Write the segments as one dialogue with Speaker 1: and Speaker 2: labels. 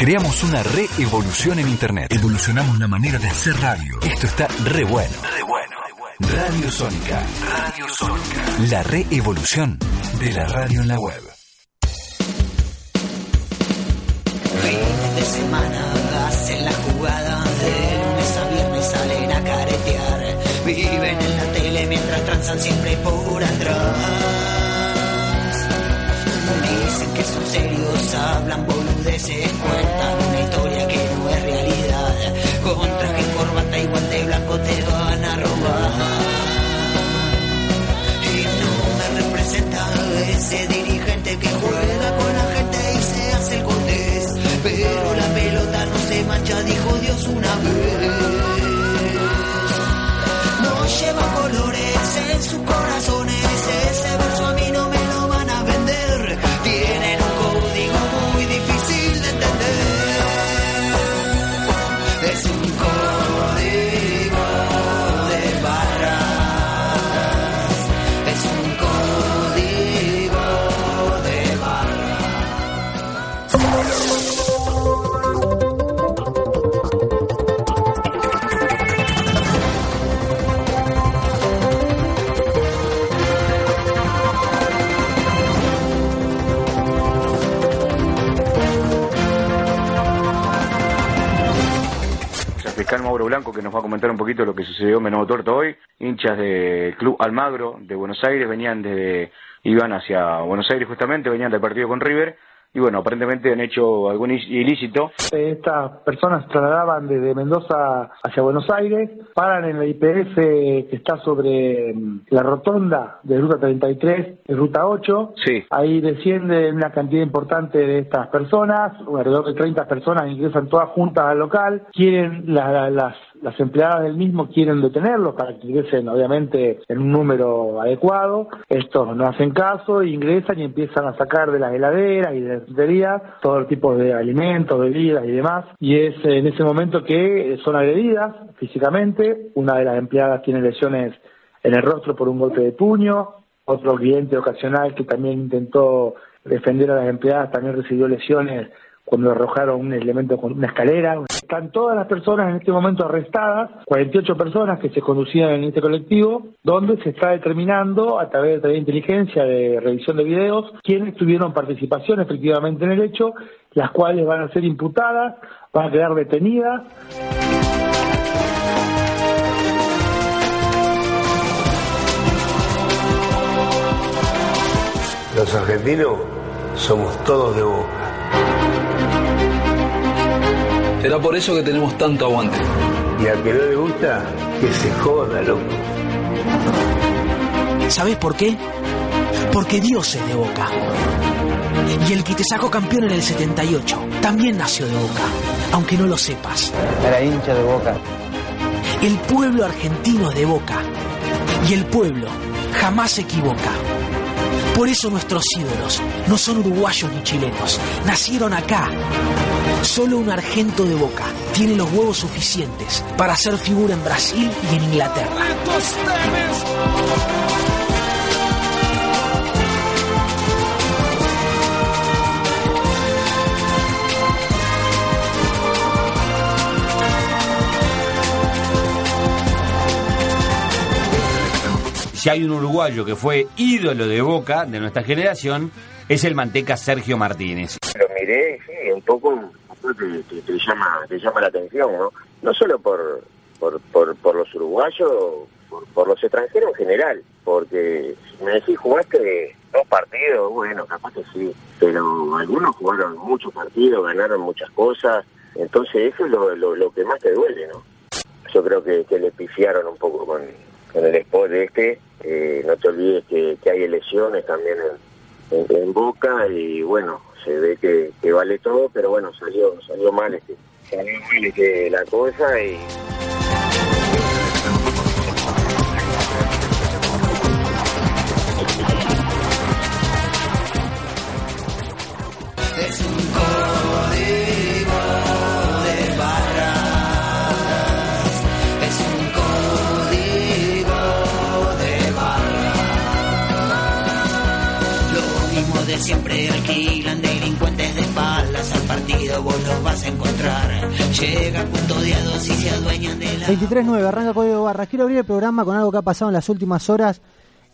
Speaker 1: Creamos una re-evolución en Internet. Evolucionamos la manera de hacer radio. Esto está re bueno. Re bueno. Radio Sónica. Radio Sónica. La re-evolución de la radio en la web.
Speaker 2: Fines de semana hacen la jugada, de lunes a viernes salen a caretear. Viven en la tele mientras transan siempre por atrás. Que son serios, hablan boludeces, cuentan una historia que no es realidad. Con traje y corbata y guante blanco te van a robar. Y no me representa ese dirigente que juega con la gente y se hace el cortés. Pero la pelota no se mancha, dijo Dios una vez.
Speaker 3: Fiscal Mauro Blanco que nos va a comentar un poquito lo que sucedió en Menudo Torto hoy. Hinchas del Club Almagro de Buenos Aires venían desde, iban hacia Buenos Aires justamente, venían del partido con River y bueno, aparentemente han hecho algún ilícito.
Speaker 4: Estas personas trasladaban desde Mendoza hacia Buenos Aires, paran en la IPF que está sobre mm, la rotonda de Ruta 33 y Ruta 8.
Speaker 3: Sí.
Speaker 4: Ahí desciende una cantidad importante de estas personas, alrededor de 30 personas ingresan todas juntas al local, quieren la- la- las las empleadas del mismo quieren detenerlos para que ingresen obviamente en un número adecuado. Estos no hacen caso, ingresan y empiezan a sacar de las heladeras y de las fruterías todo tipo de alimentos, bebidas y demás. Y es en ese momento que son agredidas físicamente. Una de las empleadas tiene lesiones en el rostro por un golpe de puño. Otro cliente ocasional que también intentó defender a las empleadas también recibió lesiones cuando arrojaron un elemento con una escalera. Están todas las personas en este momento arrestadas, 48 personas que se conducían en este colectivo, donde se está determinando a través de inteligencia de revisión de videos quiénes tuvieron participación efectivamente en el hecho, las cuales van a ser imputadas, van a quedar detenidas.
Speaker 5: Los argentinos somos todos de boca.
Speaker 6: Será por eso que tenemos tanto aguante.
Speaker 5: Y al que no le gusta, que se joda, loco.
Speaker 7: ¿Sabes por qué? Porque Dios es de Boca. Y el que te sacó campeón en el 78 también nació de Boca, aunque no lo sepas.
Speaker 8: Era hincha de boca.
Speaker 7: El pueblo argentino es de Boca. Y el pueblo jamás se equivoca. Por eso nuestros ídolos no son uruguayos ni chilenos, nacieron acá. Solo un argento de Boca tiene los huevos suficientes para hacer figura en Brasil y en Inglaterra.
Speaker 9: Si hay un uruguayo que fue ídolo de Boca de nuestra generación, es el manteca Sergio Martínez.
Speaker 10: Lo miré, sí, un poco, te, llama, te llama la atención, ¿no? No solo por, por, por, los uruguayos, por, por los extranjeros en general, porque me decís jugaste dos partidos, bueno, capaz que sí, pero algunos jugaron muchos partidos, ganaron muchas cosas, entonces eso es lo, lo, que más te duele, ¿no? Yo creo que, que le pifiaron un poco con, con el spot este, Eh, no te olvides que, que hay elecciones también en, en, Boca y bueno, se ve que, que vale todo, pero bueno, salió salió mal este, salió mal este, la cosa y
Speaker 2: siempre alquilan delincuentes de espaldas al partido. Vos los vas
Speaker 11: a encontrar. Llega custodiados y se adueñan de la...
Speaker 12: 23.9, arranca Código Barras. Quiero abrir el programa con algo que ha pasado en las últimas horas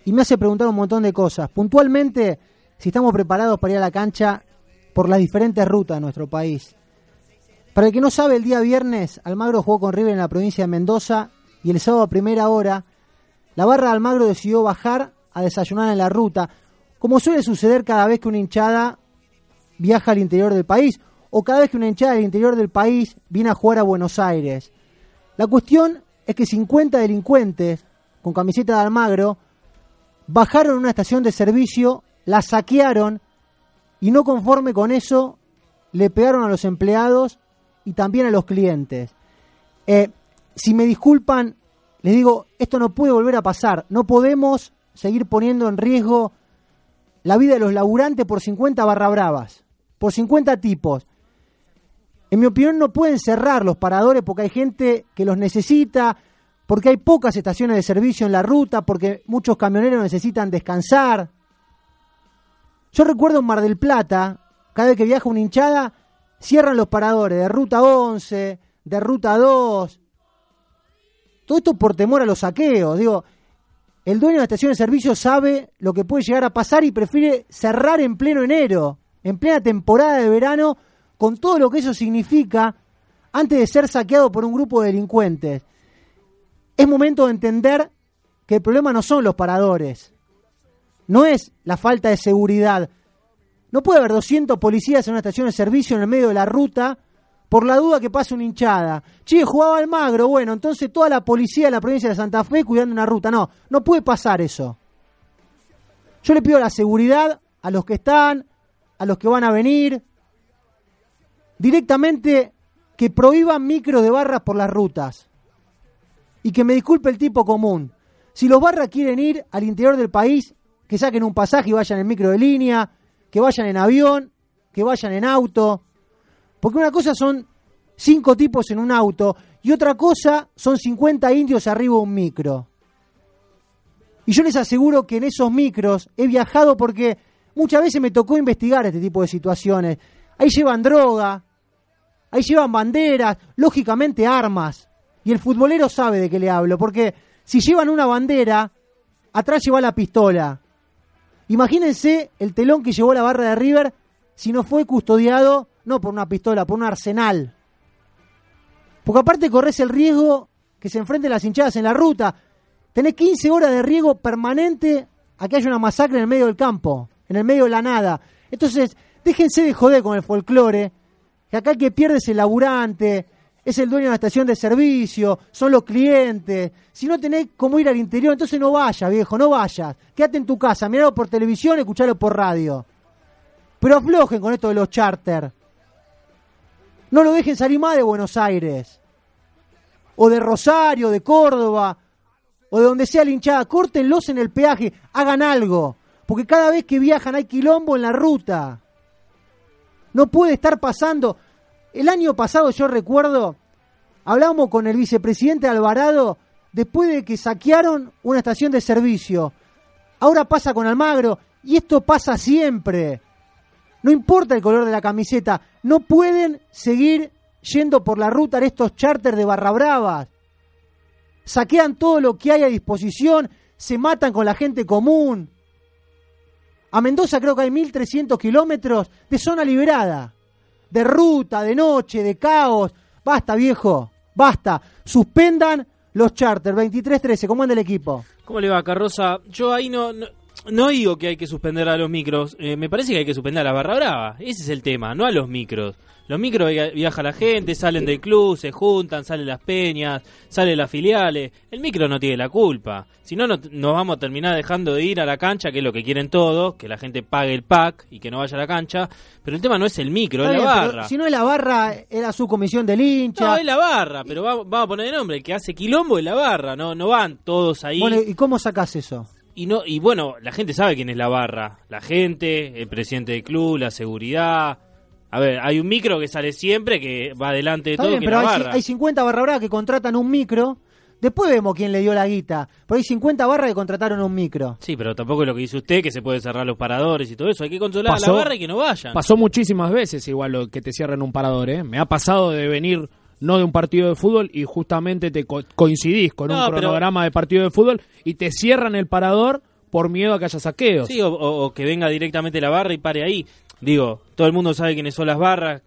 Speaker 12: y me hace preguntar un montón de cosas. Puntualmente, si estamos preparados para ir a la cancha por las diferentes rutas de nuestro país. Para el que no sabe, el día viernes Almagro jugó con River en la provincia de Mendoza y el sábado a primera hora la barra de Almagro decidió bajar a desayunar en la ruta, como suele suceder cada vez que una hinchada viaja al interior del país o cada vez que una hinchada del interior del país viene a jugar a Buenos Aires. La cuestión es que 50 delincuentes con camiseta de Almagro bajaron a una estación de servicio, la saquearon y no conforme con eso le pegaron a los empleados y también a los clientes. Eh, si me disculpan, les digo, esto no puede volver a pasar. No podemos seguir poniendo en riesgo la vida de los laburantes por 50 barra bravas, por 50 tipos. En mi opinión no pueden cerrar los paradores porque hay gente que los necesita, porque hay pocas estaciones de servicio en la ruta, porque muchos camioneros necesitan descansar. Yo recuerdo en Mar del Plata, cada vez que viaja una hinchada, cierran los paradores de ruta 11, de ruta 2. Todo esto por temor a los saqueos. Digo, el dueño de la estación de servicio sabe lo que puede llegar a pasar y prefiere cerrar en pleno enero, en plena temporada de verano, con todo lo que eso significa antes de ser saqueado por un grupo de delincuentes. Es momento de entender que el problema no son los paradores, no es la falta de seguridad. No puede haber 200 policías en una estación de servicio en el medio de la ruta por la duda que pase una hinchada. Che, jugaba al magro, bueno, entonces toda la policía de la provincia de Santa Fe cuidando una ruta. No, no puede pasar eso. Yo le pido la seguridad a los que están, a los que van a venir, directamente que prohíban micros de barras por las rutas. Y que me disculpe el tipo común. Si los barras quieren ir al interior del país, que saquen un pasaje y vayan en micro de línea, que vayan en avión, que vayan en auto. Porque una cosa son cinco tipos en un auto y otra cosa son 50 indios arriba de un micro. Y yo les aseguro que en esos micros he viajado porque muchas veces me tocó investigar este tipo de situaciones. Ahí llevan droga, ahí llevan banderas, lógicamente armas. Y el futbolero sabe de qué le hablo, porque si llevan una bandera, atrás lleva la pistola. Imagínense el telón que llevó la barra de River si no fue custodiado no por una pistola, por un arsenal. Porque aparte corres el riesgo que se enfrenten las hinchadas en la ruta. Tenés 15 horas de riesgo permanente a que haya una masacre en el medio del campo, en el medio de la nada. Entonces, déjense de joder con el folclore, que acá el que pierde es el laburante, es el dueño de la estación de servicio, son los clientes. Si no tenés cómo ir al interior, entonces no vayas, viejo, no vayas. Quédate en tu casa, miralo por televisión, escuchalo por radio. Pero aflojen con esto de los charter. No lo dejen salir más de Buenos Aires. O de Rosario, de Córdoba, o de donde sea la hinchada. Córtenlos en el peaje, hagan algo. Porque cada vez que viajan hay quilombo en la ruta. No puede estar pasando. El año pasado yo recuerdo, hablamos con el vicepresidente Alvarado después de que saquearon una estación de servicio. Ahora pasa con Almagro y esto pasa siempre. No importa el color de la camiseta, no pueden seguir yendo por la ruta en estos charters de barra bravas. Saquean todo lo que hay a disposición, se matan con la gente común. A Mendoza creo que hay 1.300 kilómetros de zona liberada, de ruta, de noche, de caos. Basta, viejo, basta. Suspendan los charters. 23-13, ¿cómo anda el equipo?
Speaker 13: ¿Cómo le va, Carroza? Yo ahí no, no digo que hay que suspender a los micros, eh, me parece que hay que suspender a la barra brava. Ese es el tema, no a los micros. Los micros viaja la gente, salen del club, se juntan, salen las peñas, salen las filiales. El micro no tiene la culpa. Si no, nos vamos a terminar dejando de ir a la cancha, que es lo que quieren todos, que la gente pague el pack y que no vaya a la cancha. Pero el tema no es el micro, es la barra.
Speaker 12: Si no es la barra, era su comisión del hincha.
Speaker 13: No, es la barra, pero vamos, a poner de nombre. El que hace quilombo es la barra, no, no van todos ahí.
Speaker 12: Bueno, ¿y cómo sacás eso?
Speaker 13: Y no y bueno la gente sabe quién es la barra la gente el presidente del club la seguridad a ver hay un micro que sale siempre que va adelante de todo
Speaker 12: pero hay, hay 50 barra brava que contratan un micro Después vemos quién le dio la guita. Por hay 50 barras que contrataron un micro.
Speaker 13: Sí, pero tampoco es lo que dice usted, que se puede cerrar los paradores y todo eso. Hay que controlar a
Speaker 14: Pasó-
Speaker 13: la barra y que no vayan.
Speaker 14: Pasó muchísimas veces igual lo que te cierren un parador, ¿eh? Me ha pasado de venir no de un partido de fútbol y justamente te co- coincidís con
Speaker 13: No,
Speaker 14: un
Speaker 13: pero-
Speaker 14: cronograma de partido de fútbol y te cierran el parador por miedo a que haya saqueos.
Speaker 13: Sí, o, o- o que venga directamente la barra y pare ahí. Digo, todo el mundo sabe quiénes son las barras,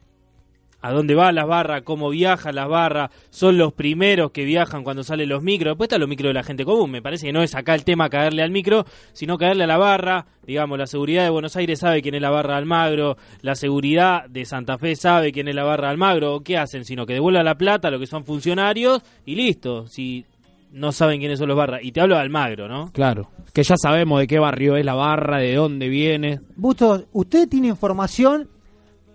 Speaker 13: a dónde van las barras, cómo viajan las barras, son los primeros que viajan cuando salen los micros. Después están los micros de la gente común. Me parece que no es acá el tema caerle al micro, sino caerle a la barra. Digamos, la seguridad de Buenos Aires sabe quién es la barra de Almagro, la seguridad de Santa Fe sabe quién es la barra de Almagro. ¿Qué hacen? Sino que devuelvan la plata a lo que son funcionarios y listo. Si no saben quiénes son los barras. Y te hablo de Almagro, ¿no?
Speaker 14: Claro, que ya sabemos de qué barrio es la barra, de dónde viene.
Speaker 12: Bustos, usted tiene información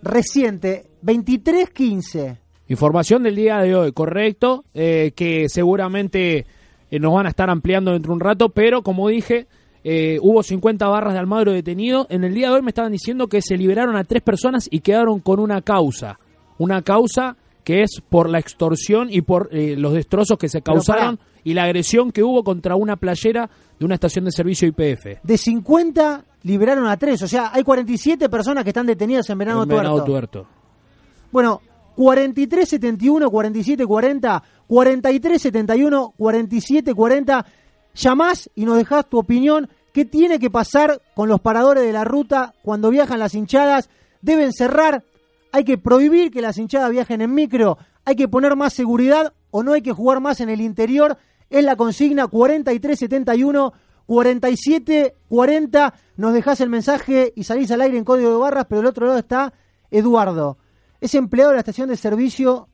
Speaker 12: reciente, 2315.
Speaker 14: Información del día de hoy, correcto, eh, que seguramente eh, nos van a estar ampliando dentro de un rato, pero como dije, eh, hubo 50 barras de Almagro detenidos. En el día de hoy me estaban diciendo que se liberaron a tres personas y quedaron con una causa. Una causa que es por la extorsión y por eh, los destrozos que se causaron y la agresión que hubo contra una playera de una estación de servicio IPF.
Speaker 12: De 50 liberaron a 3, o sea, hay 47 personas que están detenidas en Venado
Speaker 14: En
Speaker 12: Tuerto.
Speaker 14: Tuerto.
Speaker 12: Bueno, 4371 4740, 4371 4740. Llamás y nos dejás tu opinión. ¿Qué tiene que pasar con los paradores de la ruta cuando viajan las hinchadas? ¿Deben cerrar? ¿Hay que prohibir que las hinchadas viajen en micro? ¿Hay que poner más seguridad o no hay que jugar más en el interior? Es la consigna 4371 4740. Nos dejás el mensaje y salís al aire en código de barras, pero del otro lado está Eduardo. Es empleado de la estación de servicio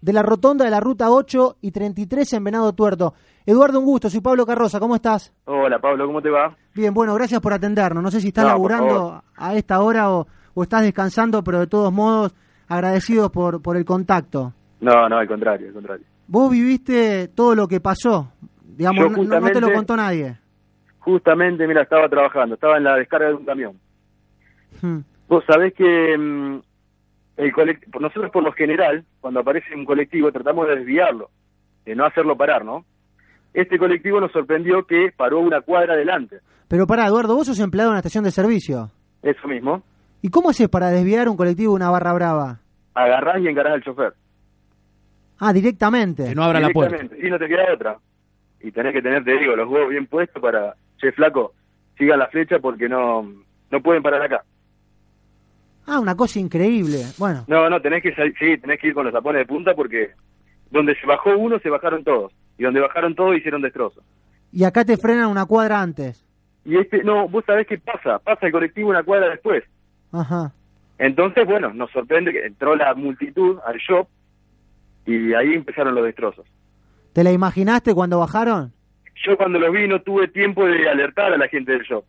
Speaker 12: de la rotonda de la ruta 8 y 33 en Venado Tuerto. Eduardo, un gusto. Soy Pablo Carroza. ¿Cómo estás?
Speaker 15: Hola Pablo, ¿cómo te va?
Speaker 12: Bien, bueno, gracias por atendernos. No sé si estás
Speaker 15: No,
Speaker 12: laburando a esta hora o, o estás descansando, pero de todos modos, agradecidos por, por el contacto.
Speaker 15: No, no, al contrario, al contrario.
Speaker 12: Vos viviste todo lo que pasó. Digamos, no- no, te lo contó nadie.
Speaker 15: Justamente, mira, estaba trabajando, estaba en la descarga de un camión.
Speaker 12: Hmm.
Speaker 15: Vos sabés que mm, el nosotros por lo general, cuando aparece un colectivo, tratamos de desviarlo, de no hacerlo parar, ¿no? Este colectivo nos sorprendió que paró una cuadra adelante,
Speaker 12: Pero pará, Eduardo, vos sos empleado en una estación de servicio.
Speaker 15: eso mismo.
Speaker 12: ¿Y cómo haces para desviar un colectivo de una barra brava?
Speaker 15: Agarrás y encarás al chofer.
Speaker 12: Ah, directamente.
Speaker 14: Que no abra la puerta.
Speaker 15: Y no te queda otra. Y tenés que tener, te digo, los huevos bien puestos para, che, flaco, sigan la flecha porque no, no pueden parar acá.
Speaker 12: Ah, una cosa increíble. Bueno,
Speaker 15: No, no, tenés que salir, sí, tenés que ir con los tapones de punta porque donde se bajó uno se bajaron todos. Y donde bajaron todos hicieron destrozos.
Speaker 12: y acá te frenan una cuadra antes.
Speaker 15: Y este, no, vos sabés qué pasa, pasa el colectivo una cuadra después.
Speaker 12: Ajá.
Speaker 15: Entonces, bueno, nos sorprende que entró la multitud al shop y ahí empezaron los destrozos.
Speaker 12: ¿Te la imaginaste cuando bajaron?
Speaker 15: Yo cuando lo vi no tuve tiempo de alertar a la gente del shop.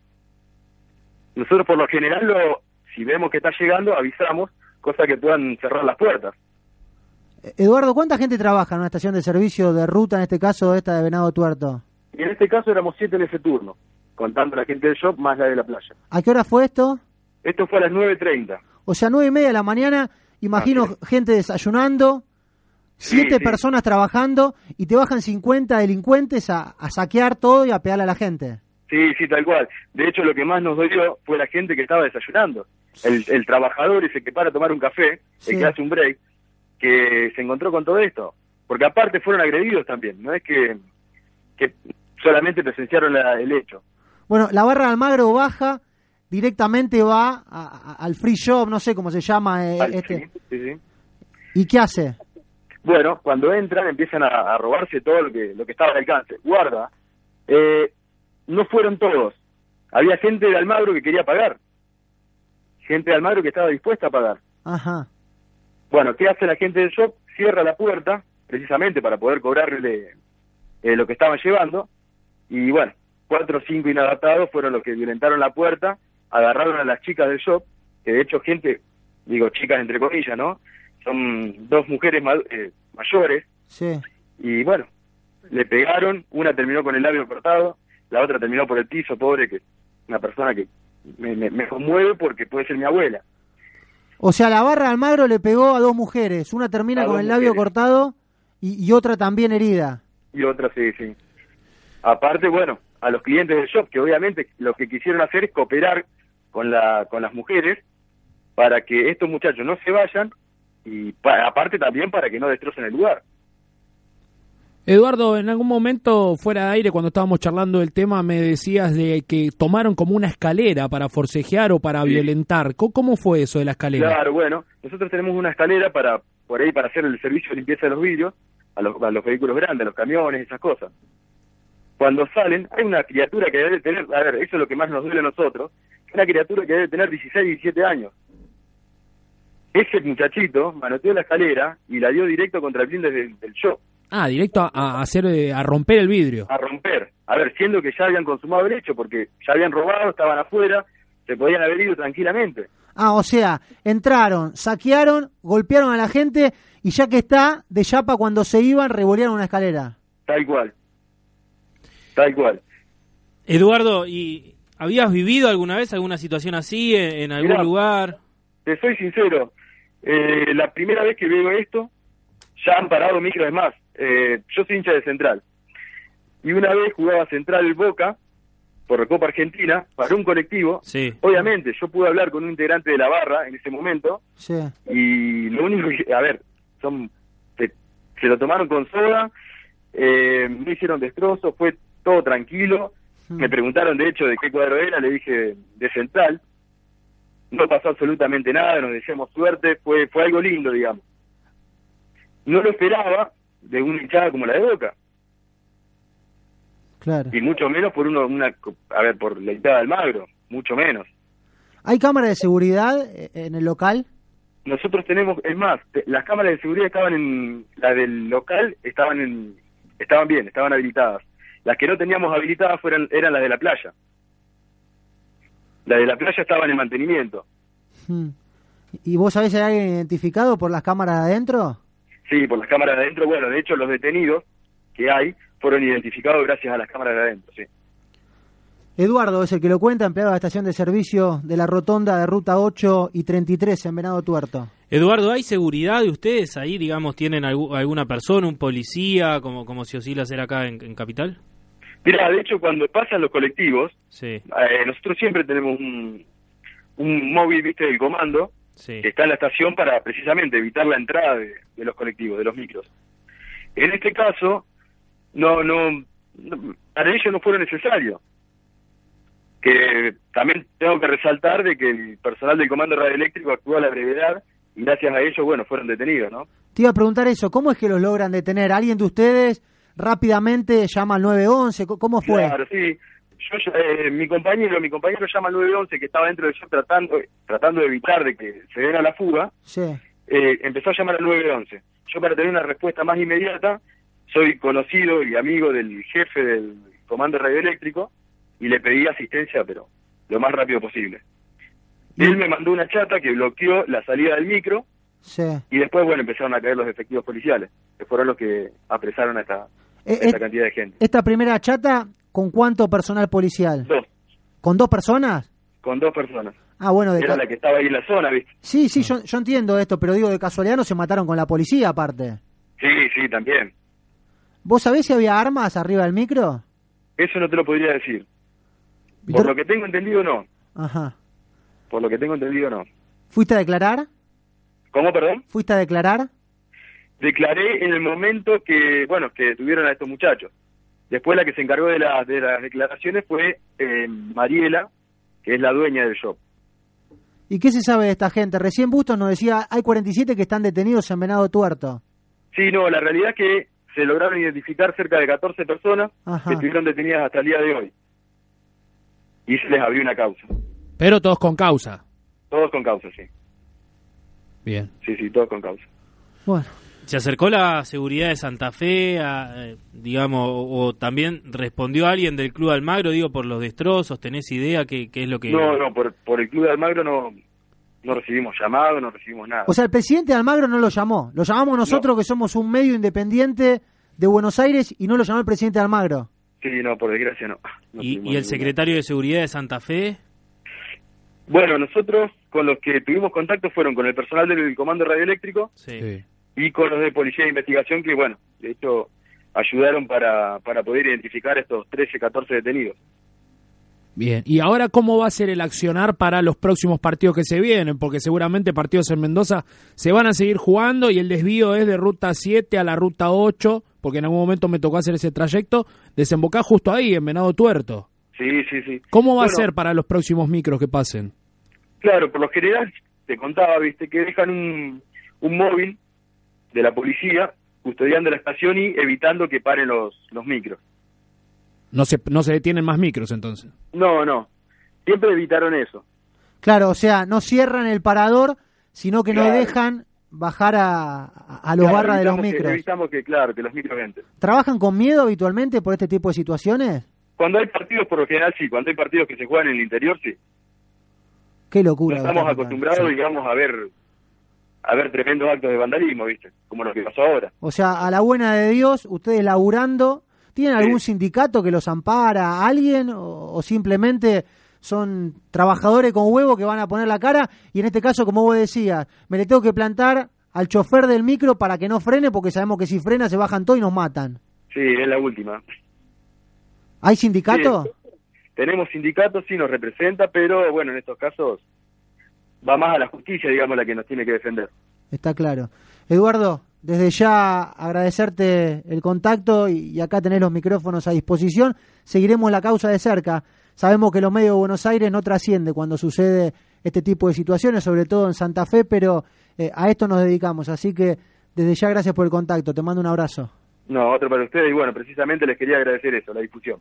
Speaker 15: Nosotros por lo general, lo, si vemos que está llegando, avisamos, cosa que puedan cerrar las puertas.
Speaker 12: Eduardo, ¿cuánta gente trabaja en una estación de servicio de ruta, en este caso esta de Venado Tuerto?
Speaker 15: Y en este caso éramos siete en ese turno, contando la gente del shop más la de la playa.
Speaker 12: ¿A qué hora fue esto?
Speaker 15: Esto fue a las 9.30.
Speaker 12: O sea, nueve y media de la mañana, imagino gente desayunando,
Speaker 15: Sí,
Speaker 12: siete
Speaker 15: sí.
Speaker 12: personas trabajando y te bajan 50 delincuentes a, a saquear todo y a pegarle a la gente.
Speaker 15: Sí, sí, tal cual. De hecho, lo que más nos dolió fue la gente que estaba desayunando. El, el trabajador ese que para a tomar un café,
Speaker 12: Sí.
Speaker 15: el que hace un break, que se encontró con todo esto. Porque aparte fueron agredidos también, no es que, que solamente presenciaron la- el hecho.
Speaker 12: Bueno, la barra de Almagro baja, directamente va a- a- al free shop, no sé cómo se llama eh,
Speaker 15: Al-
Speaker 12: este.
Speaker 15: sí, sí, sí.
Speaker 12: ¿Y qué hace?
Speaker 15: Bueno, cuando entran empiezan a, a robarse todo lo que, lo que estaba al alcance. Guarda, eh, no fueron todos. Había gente de Almagro que quería pagar. Gente de Almagro que estaba dispuesta a pagar.
Speaker 12: Ajá.
Speaker 15: Bueno, ¿qué hace la gente del shop? Cierra la puerta, precisamente para poder cobrarle eh, lo que estaban llevando. Y bueno, cuatro o cinco inadaptados fueron los que violentaron la puerta, agarraron a las chicas del shop, que de hecho gente, digo chicas entre comillas, ¿no? Son dos mujeres ma- eh, mayores,
Speaker 12: Sí.
Speaker 15: y bueno, le pegaron, una terminó con el labio cortado, la otra terminó por el piso, pobre, que una persona que me, me- me conmueve porque puede ser mi abuela.
Speaker 12: O sea, la barra de Almagro le pegó a dos mujeres. Una termina
Speaker 15: A
Speaker 12: con el labio
Speaker 15: mujeres.
Speaker 12: cortado y, y otra también herida.
Speaker 15: y otra sí, sí. Aparte, bueno, a los clientes del shop, que obviamente lo que quisieron hacer es cooperar con, la, con las mujeres para que estos muchachos no se vayan y pa- aparte también para que no destrocen el lugar.
Speaker 14: Eduardo, en algún momento fuera de aire, cuando estábamos charlando del tema, me decías de que tomaron como una escalera para forcejear o para violentar. ¿Cómo, fue eso de la escalera?
Speaker 15: Claro, bueno, nosotros tenemos una escalera para por ahí para hacer el servicio de limpieza de los vidrios a los, a los vehículos grandes, a los camiones, esas cosas. Cuando salen, hay una criatura que debe tener, a ver, eso es lo que más nos duele a nosotros, una criatura que debe tener 16, 17 años. Ese muchachito manoteó la escalera y la dio directo contra el blinde del, del shop,
Speaker 14: Ah, directo a, a hacer, eh, a romper el vidrio.
Speaker 15: a romper. A ver, siendo que ya habían consumado el hecho, porque ya habían robado, estaban afuera, se podían haber ido tranquilamente.
Speaker 12: Ah, o sea, entraron, saquearon, golpearon a la gente y ya que está, de chapa cuando se iban, revolearon una escalera.
Speaker 15: Tal cual. Tal cual.
Speaker 13: Eduardo, ¿y habías vivido alguna vez alguna situación así en, en algún
Speaker 15: Mirá,
Speaker 13: lugar?
Speaker 15: Te soy sincero, eh, la primera vez que veo esto, ya han parado micros de más. Eh, yo soy hincha de Central. Y una vez jugaba Central el Boca, por Copa Argentina, para un colectivo.
Speaker 13: Sí.
Speaker 15: Obviamente, yo pude hablar con un integrante de la barra en ese momento,
Speaker 12: Sí.
Speaker 15: y lo único que, a ver, son se, se lo tomaron con soda, eh, no hicieron destrozos, fue todo tranquilo. Me preguntaron, de hecho, de qué cuadro era, le dije de Central. No pasó absolutamente nada, nos deseamos suerte, fue fue algo lindo, digamos. No lo esperaba de una hinchada como la de Boca,
Speaker 12: Claro.
Speaker 15: y mucho menos por uno, una, a ver, por la hinchada del Magro, mucho menos.
Speaker 12: ¿Hay cámara de seguridad eh, en el local?
Speaker 15: Nosotros tenemos, es más, las cámaras de seguridad estaban en, la del local estaban en, estaban bien, estaban habilitadas. Las que no teníamos habilitadas fueran, eran las de la playa. Las de la playa estaban en mantenimiento.
Speaker 12: Hmm. ¿Y vos sabés si hay alguien identificado por las cámaras de adentro?
Speaker 15: Sí, por las cámaras de adentro, bueno, de hecho los detenidos que hay fueron identificados gracias a las cámaras de adentro, sí.
Speaker 12: Eduardo es el que lo cuenta, empleado de la estación de servicio de la rotonda de Ruta 8 y 33 en Venado Tuerto.
Speaker 13: Eduardo, ¿hay seguridad de ustedes ahí? Digamos, ¿tienen algu- alguna persona, un policía, como, como se oscila hacer acá en, en Capital?
Speaker 15: Mira, de hecho cuando pasan los colectivos,
Speaker 13: Sí,
Speaker 15: eh, nosotros siempre tenemos un, un móvil, viste, del comando,
Speaker 13: sí.
Speaker 15: que está en la estación para precisamente evitar la entrada de, de los colectivos, de los micros. En este caso, no, no, no- para ellos no fueron necesarios. Que también tengo que resaltar de que el personal del comando radioeléctrico actuó a la brevedad y gracias a ellos, bueno, fueron detenidos, ¿no?
Speaker 12: Te iba a preguntar eso, ¿cómo es que los logran detener? ¿Alguien de ustedes rápidamente llama al 911? ¿Cómo- ¿Cómo fue?
Speaker 15: Claro, sí. Yo, eh, mi compañero, mi compañero llama al 911 que estaba dentro del show tratando, tratando de evitar de que se den a la fuga.
Speaker 12: Sí.
Speaker 15: eh, empezó a llamar al 911. Yo para tener una respuesta más inmediata, soy conocido y amigo del jefe del comando radioeléctrico y le pedí asistencia, pero lo más rápido posible. Él me mandó una chata que bloqueó la salida del micro
Speaker 12: Sí.
Speaker 15: y después, bueno, empezaron a caer los efectivos policiales, que fueron los que apresaron a esta,
Speaker 12: Eh,
Speaker 15: a esta
Speaker 12: eh,
Speaker 15: cantidad de gente.
Speaker 12: Esta primera chata, ¿con cuánto personal policial?
Speaker 15: Dos,
Speaker 12: ¿Con dos personas?
Speaker 15: con dos personas.
Speaker 12: Ah, bueno, de
Speaker 15: Era la que estaba ahí en la zona, ¿viste?
Speaker 12: Sí, sí, yo, yo entiendo esto, pero digo, de casualidad no se mataron con la policía aparte.
Speaker 15: Sí, sí, también.
Speaker 12: ¿Vos sabés si había armas arriba del micro?
Speaker 15: Eso no te lo podría decir. Por lo que tengo entendido, no.
Speaker 12: Ajá.
Speaker 15: Por lo que tengo entendido, no.
Speaker 12: ¿Fuiste a declarar?
Speaker 15: ¿Cómo, perdón?
Speaker 12: ¿Fuiste a declarar?
Speaker 15: declaré en el momento que, bueno, que tuvieron a estos muchachos. Después la que se encargó de, las de las declaraciones fue eh, Mariela, que es la dueña del shop.
Speaker 12: ¿Y qué se sabe de esta gente? Recién Bustos nos decía, hay 47 que están detenidos en Venado Tuerto.
Speaker 15: Sí, no, la realidad es que se lograron identificar cerca de 14 personas
Speaker 12: Ajá.
Speaker 15: que estuvieron detenidas hasta el día de hoy. Y se les abrió una causa.
Speaker 14: Pero todos con causa.
Speaker 15: Todos con causa, sí.
Speaker 14: Bien.
Speaker 15: Sí, sí, todos con causa.
Speaker 12: Bueno.
Speaker 13: ¿Se acercó la seguridad de Santa Fe, a, eh, digamos, o, o también respondió alguien del Club Almagro, digo, por los destrozos? ¿Tenés idea qué, qué es lo que...?
Speaker 15: No, no, por, por el Club de Almagro no, no recibimos llamado, no recibimos nada.
Speaker 12: O sea, el presidente de Almagro no lo llamó. Lo llamamos nosotros que somos un medio independiente de Buenos Aires y no lo llamó el presidente de Almagro.
Speaker 15: Sí, no, por desgracia no. No
Speaker 13: ¿Y, el secretario de Seguridad de Santa Fe?
Speaker 15: Bueno, nosotros con los que tuvimos contacto fueron con el personal del Comando Radioeléctrico
Speaker 13: Sí.
Speaker 15: Y con los de Policía de Investigación, que bueno, de hecho ayudaron para, para poder identificar estos 13, 14 detenidos.
Speaker 14: Bien, y ahora cómo va a ser el accionar para los próximos partidos que se vienen, porque seguramente partidos en Mendoza se van a seguir jugando y el desvío es de ruta 7 a la ruta 8, porque en algún momento me tocó hacer ese trayecto, desembocar justo ahí, en Venado Tuerto.
Speaker 15: Sí, sí, sí.
Speaker 14: ¿Cómo va
Speaker 15: Bueno,
Speaker 14: a ser para los próximos micros que pasen?
Speaker 15: Claro, por lo general, te contaba, viste, que dejan un, un móvil de la policía custodiando la estación y evitando que paren los, los micros.
Speaker 14: No se, no se detienen más micros entonces.
Speaker 15: No, no. Siempre evitaron eso.
Speaker 12: Claro, o sea, no cierran el parador, sino que no
Speaker 15: Claro.
Speaker 12: dejan bajar a, a- los
Speaker 15: Claro,
Speaker 12: barras de los
Speaker 15: evitamos que-
Speaker 12: micros.
Speaker 15: evitamos que, claro, que los micros entren.
Speaker 12: ¿Trabajan con miedo habitualmente por este tipo de situaciones?
Speaker 15: Cuando hay partidos, por lo general, sí. Cuando hay partidos que se juegan en el interior, sí.
Speaker 12: Qué
Speaker 15: No
Speaker 12: locura.
Speaker 15: estamos acostumbrados,
Speaker 12: sí.
Speaker 15: digamos, a ver a ver tremendos actos de vandalismo, ¿viste? Como lo que pasó ahora.
Speaker 12: O sea, a la buena de Dios, ustedes laburando, ¿tienen algún sindicato que los ampara? ¿Alguien? ¿O, o simplemente son trabajadores con huevo que van a poner la cara? Y en este caso, como vos decías, me le tengo que plantar al chofer del micro para que no frene, porque sabemos que si frena se bajan todos y nos matan.
Speaker 15: Sí, es la última.
Speaker 12: ¿Hay sindicato?
Speaker 15: Sí, tenemos sindicatos, sí nos representa, pero bueno, en estos casos va más a la justicia, digamos, la que nos tiene que defender.
Speaker 12: Está claro. Eduardo, desde ya agradecerte el contacto y, y acá tenés los micrófonos a disposición. Seguiremos la causa de cerca. Sabemos que los medios de Buenos Aires no trasciende cuando sucede este tipo de situaciones, sobre todo en Santa Fe, pero eh, a esto nos dedicamos. Así que desde ya gracias por el contacto. Te mando un abrazo.
Speaker 15: No, otro para ustedes y bueno, precisamente les quería agradecer eso, la difusión.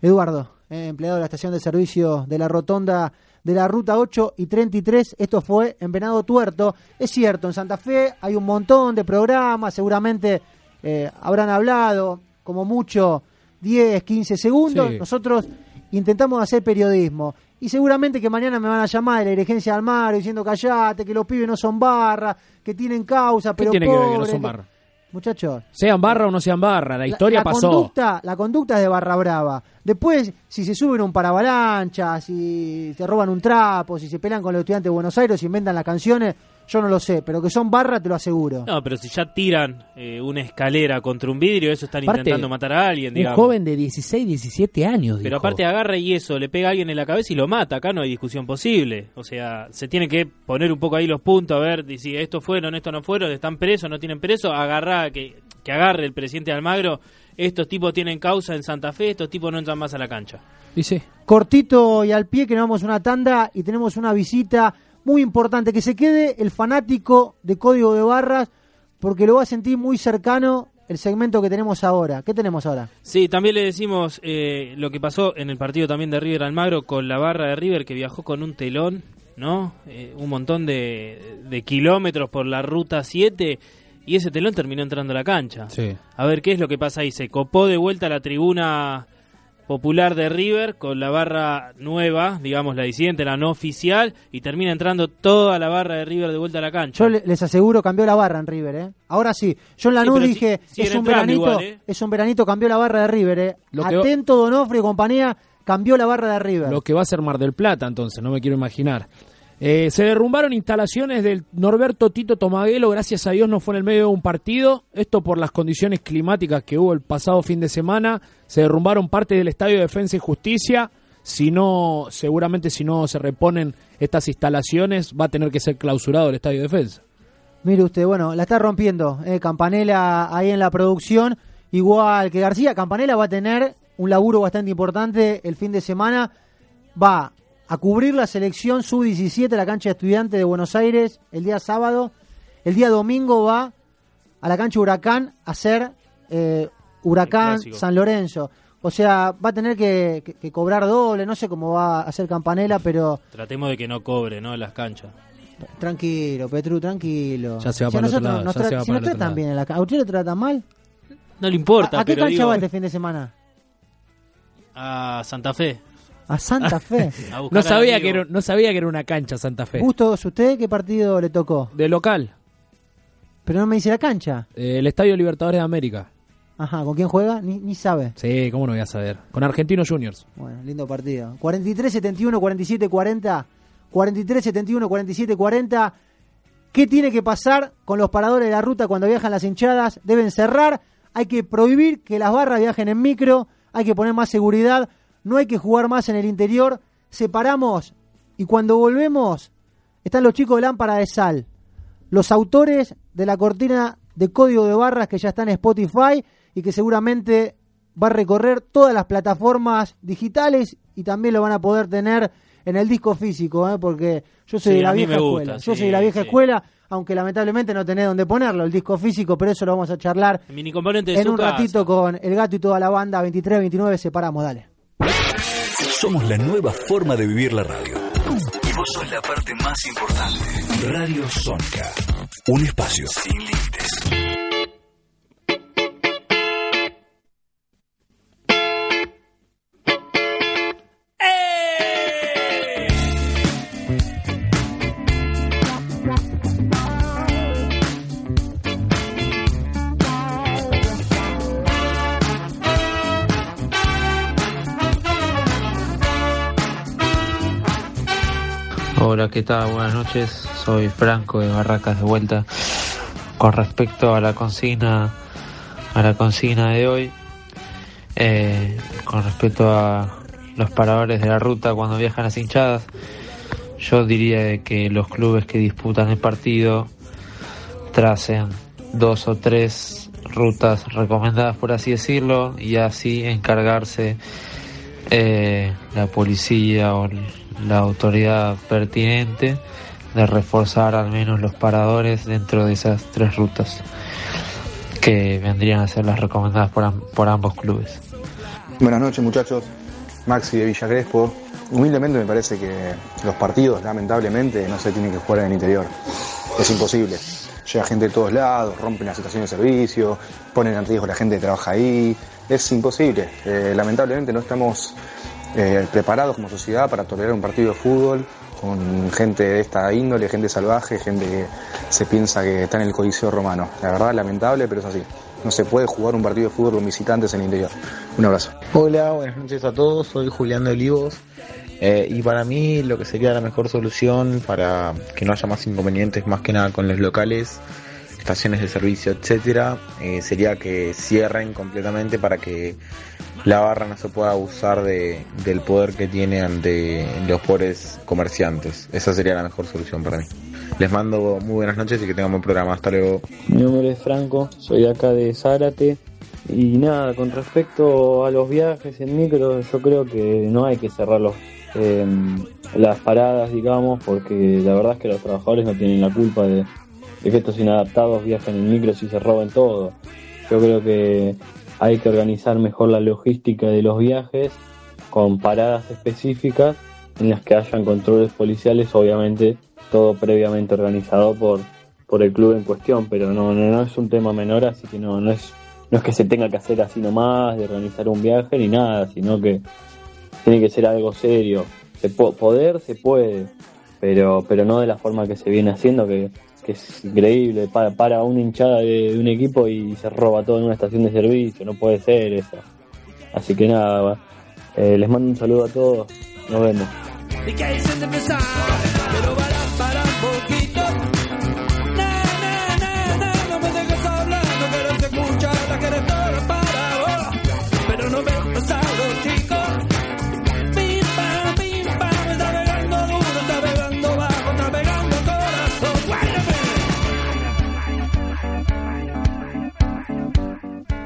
Speaker 12: Eduardo, eh, empleado de la estación de servicio de la Rotonda de la Ruta 8 y 33. Esto fue en Venado Tuerto. Es cierto, en Santa Fe hay un montón de programas, seguramente eh, habrán hablado como mucho 10, 15 segundos.
Speaker 14: Sí.
Speaker 12: Nosotros intentamos hacer periodismo. Y seguramente que mañana me van a llamar de la dirigencia del mar diciendo callate, que los pibes no son barra, que tienen causa,
Speaker 14: ¿Qué
Speaker 12: pero
Speaker 14: tiene que ver que no son barra?
Speaker 12: Muchachos,
Speaker 14: Sean barra o no sean barra, la historia
Speaker 12: la
Speaker 14: pasó.
Speaker 12: Conducta, la conducta es de barra brava. Después, si se suben un paravalancha, si se roban un trapo, si se pelean con los estudiantes de Buenos Aires, si inventan las canciones, yo no lo sé, pero que son barra te lo aseguro.
Speaker 13: No, pero si ya tiran eh, una escalera contra un vidrio, eso están
Speaker 14: Aparte,
Speaker 13: intentando matar a alguien,
Speaker 14: Un
Speaker 13: digamos.
Speaker 14: joven de 16, 17 años.
Speaker 13: Pero
Speaker 14: dijo.
Speaker 13: aparte agarra y eso, le pega a alguien en la cabeza y lo mata. Acá no hay discusión posible. O sea, se tiene que poner un poco ahí los puntos, a ver si estos fueron, estos no fueron, están presos, no tienen presos. Agarra, que, que agarre el presidente Almagro. Estos tipos tienen causa en Santa Fe, estos tipos no entran más a la cancha.
Speaker 14: Dice.
Speaker 12: Cortito y al pie que nos vamos a una tanda y tenemos una visita muy importante. Que se quede el fanático de Código de Barras porque lo va a sentir muy cercano el segmento que tenemos ahora. ¿Qué tenemos ahora?
Speaker 13: Sí, también le decimos eh, lo que pasó en el partido también de River Almagro con la barra de River que viajó con un telón, ¿no? Eh, un montón de, de kilómetros por la ruta 7 y ese telón terminó entrando a la cancha.
Speaker 14: Sí.
Speaker 13: A ver qué es lo que pasa ahí. Se copó de vuelta la tribuna popular de River con la barra nueva, digamos la disidente, la no oficial, y termina entrando toda la barra de River de vuelta a la cancha.
Speaker 12: Yo le- les aseguro cambió la barra en River, ¿eh? Ahora sí. Yo en la
Speaker 13: Sí,
Speaker 12: NU dije,
Speaker 13: si-
Speaker 12: es un veranito,
Speaker 13: igual, ¿eh?
Speaker 12: es un veranito, cambió la barra de River, ¿eh?
Speaker 14: Lo
Speaker 12: Atento Donofrio y compañía, cambió la barra de River.
Speaker 14: Lo que va a ser Mar del Plata, entonces, no me quiero imaginar. Eh, se derrumbaron instalaciones del Norberto Tito Tomaguelo, gracias a Dios no fue en el medio de un partido, esto por las condiciones climáticas que hubo el pasado fin de semana, se derrumbaron parte del Estadio de Defensa y Justicia, si no, seguramente si no se reponen estas instalaciones, va a tener que ser clausurado el Estadio de Defensa.
Speaker 12: Mire usted, bueno, la está rompiendo, ¿eh? Campanella ahí en la producción, igual que García. Campanella va a tener un laburo bastante importante el fin de semana. Va a cubrir la selección sub-17 a la cancha de estudiantes de Buenos Aires el día sábado. El día domingo va a la cancha Huracán a hacer eh, Huracán. San Lorenzo. O sea, va a tener que, que- que cobrar doble, no sé cómo va a hacer Campanella, pero
Speaker 13: Tratemos de que no cobre, ¿no? En las canchas.
Speaker 12: tranquilo, Petru, tranquilo.
Speaker 14: Ya se va
Speaker 12: Si a
Speaker 14: para el otro
Speaker 12: nosotros
Speaker 14: lado,
Speaker 12: nos
Speaker 14: ya se va
Speaker 12: si
Speaker 14: para
Speaker 12: nos tratan bien en la ¿A usted le tratan mal?
Speaker 13: No le importa,
Speaker 12: ¿A, a qué
Speaker 13: pero
Speaker 12: cancha
Speaker 13: digo,
Speaker 12: va este fin de semana?
Speaker 13: a Santa Fe.
Speaker 12: A Santa Fe.
Speaker 13: A
Speaker 14: No sabía, que era, no sabía que era una cancha Santa Fe.
Speaker 12: Bustos, ¿usted qué partido le tocó?
Speaker 14: De local,
Speaker 12: Pero no me dice la cancha.
Speaker 14: eh, el Estadio Libertadores de América.
Speaker 12: Ajá, ¿con quién juega? Ni, ni sabe.
Speaker 14: Sí, ¿cómo no voy a saber? Con Argentinos Juniors.
Speaker 12: Bueno, lindo partido. 43, 71, 47, 40. 43, 71, 47, 40. ¿Qué tiene que pasar con los paradores de la ruta cuando viajan las hinchadas? Deben cerrar. hay que prohibir que las barras viajen en micro, hay que poner más seguridad, no hay que jugar más en el interior, separamos y cuando volvemos están los chicos de Lámpara de Sal, los autores de la cortina de código de barras que ya está en Spotify y que seguramente va a recorrer todas las plataformas digitales y también lo van a poder tener en el disco físico, ¿eh? porque yo soy
Speaker 13: Sí,
Speaker 12: de la vieja
Speaker 13: gusta,
Speaker 12: escuela. Yo
Speaker 13: sí,
Speaker 12: soy de la vieja
Speaker 13: sí.
Speaker 12: escuela, aunque lamentablemente no tenés dónde ponerlo, el disco físico, pero eso lo vamos a charlar en un
Speaker 13: casa.
Speaker 12: ratito con el gato y toda la banda. 23-29 separamos, dale.
Speaker 1: Somos la nueva forma de vivir la radio. Y vos sos la parte más importante. Radio Sónica. Un espacio sin límites.
Speaker 16: Hola, ¿qué tal? Buenas noches. Soy Franco de Barracas de vuelta. Con respecto a la consigna, a la consigna de hoy, eh, con respecto a los paradores de la ruta cuando viajan las hinchadas, yo diría que los clubes que disputan el partido tracen dos o tres rutas recomendadas, por así decirlo, y así encargarse eh, la policía o la autoridad pertinente de reforzar al menos los paradores dentro de esas tres rutas que vendrían a ser las recomendadas por, por ambos clubes.
Speaker 17: Buenas noches muchachos, Maxi de Villa Crespo. Humildemente me parece que los partidos lamentablemente no se tienen que jugar en el interior. Es imposible. Llega gente de todos lados, rompen las estaciones de servicio, ponen en riesgo a la gente que trabaja ahí. Es imposible. Eh, lamentablemente no estamos eh, preparados como sociedad para tolerar un partido de fútbol con gente de esta índole, gente salvaje, gente que se piensa que está en el Coliseo Romano. La verdad, lamentable, pero es así. No se puede jugar un partido de fútbol con visitantes en el interior. Un abrazo.
Speaker 18: Hola, buenas noches a todos, soy Julián de Olivos eh, y para mí lo que sería la mejor solución para que no haya más inconvenientes más que nada con los locales, estaciones de servicio, etcétera, eh, sería que cierren completamente para que la barra no se pueda abusar de, del poder que tiene ante los pobres comerciantes. Esa sería la mejor solución para mí. Les mando muy buenas noches y que tengan buen programa. Hasta luego.
Speaker 19: Mi nombre es Franco, soy de acá de Zárate. Y nada, con respecto a los viajes en micro, yo creo que no hay que cerrar los, eh, las paradas, digamos, porque la verdad es que los trabajadores no tienen la culpa de, de que estos inadaptados viajen en micros y se roben todo. Yo creo que hay que organizar mejor la logística de los viajes con paradas específicas en las que hayan controles policiales, obviamente todo previamente organizado por, por el club en cuestión, pero no, no, no es un tema menor, así que no, no es no es que se tenga que hacer así nomás, de organizar un viaje ni nada, sino que tiene que ser algo serio. Se po- poder se puede, pero pero no de la forma que se viene haciendo, que, que es increíble. Para, para una hinchada de, un equipo y se roba todo en una estación de servicio, no puede ser eso. Así que nada, eh, les mando un saludo a todos, nos vemos.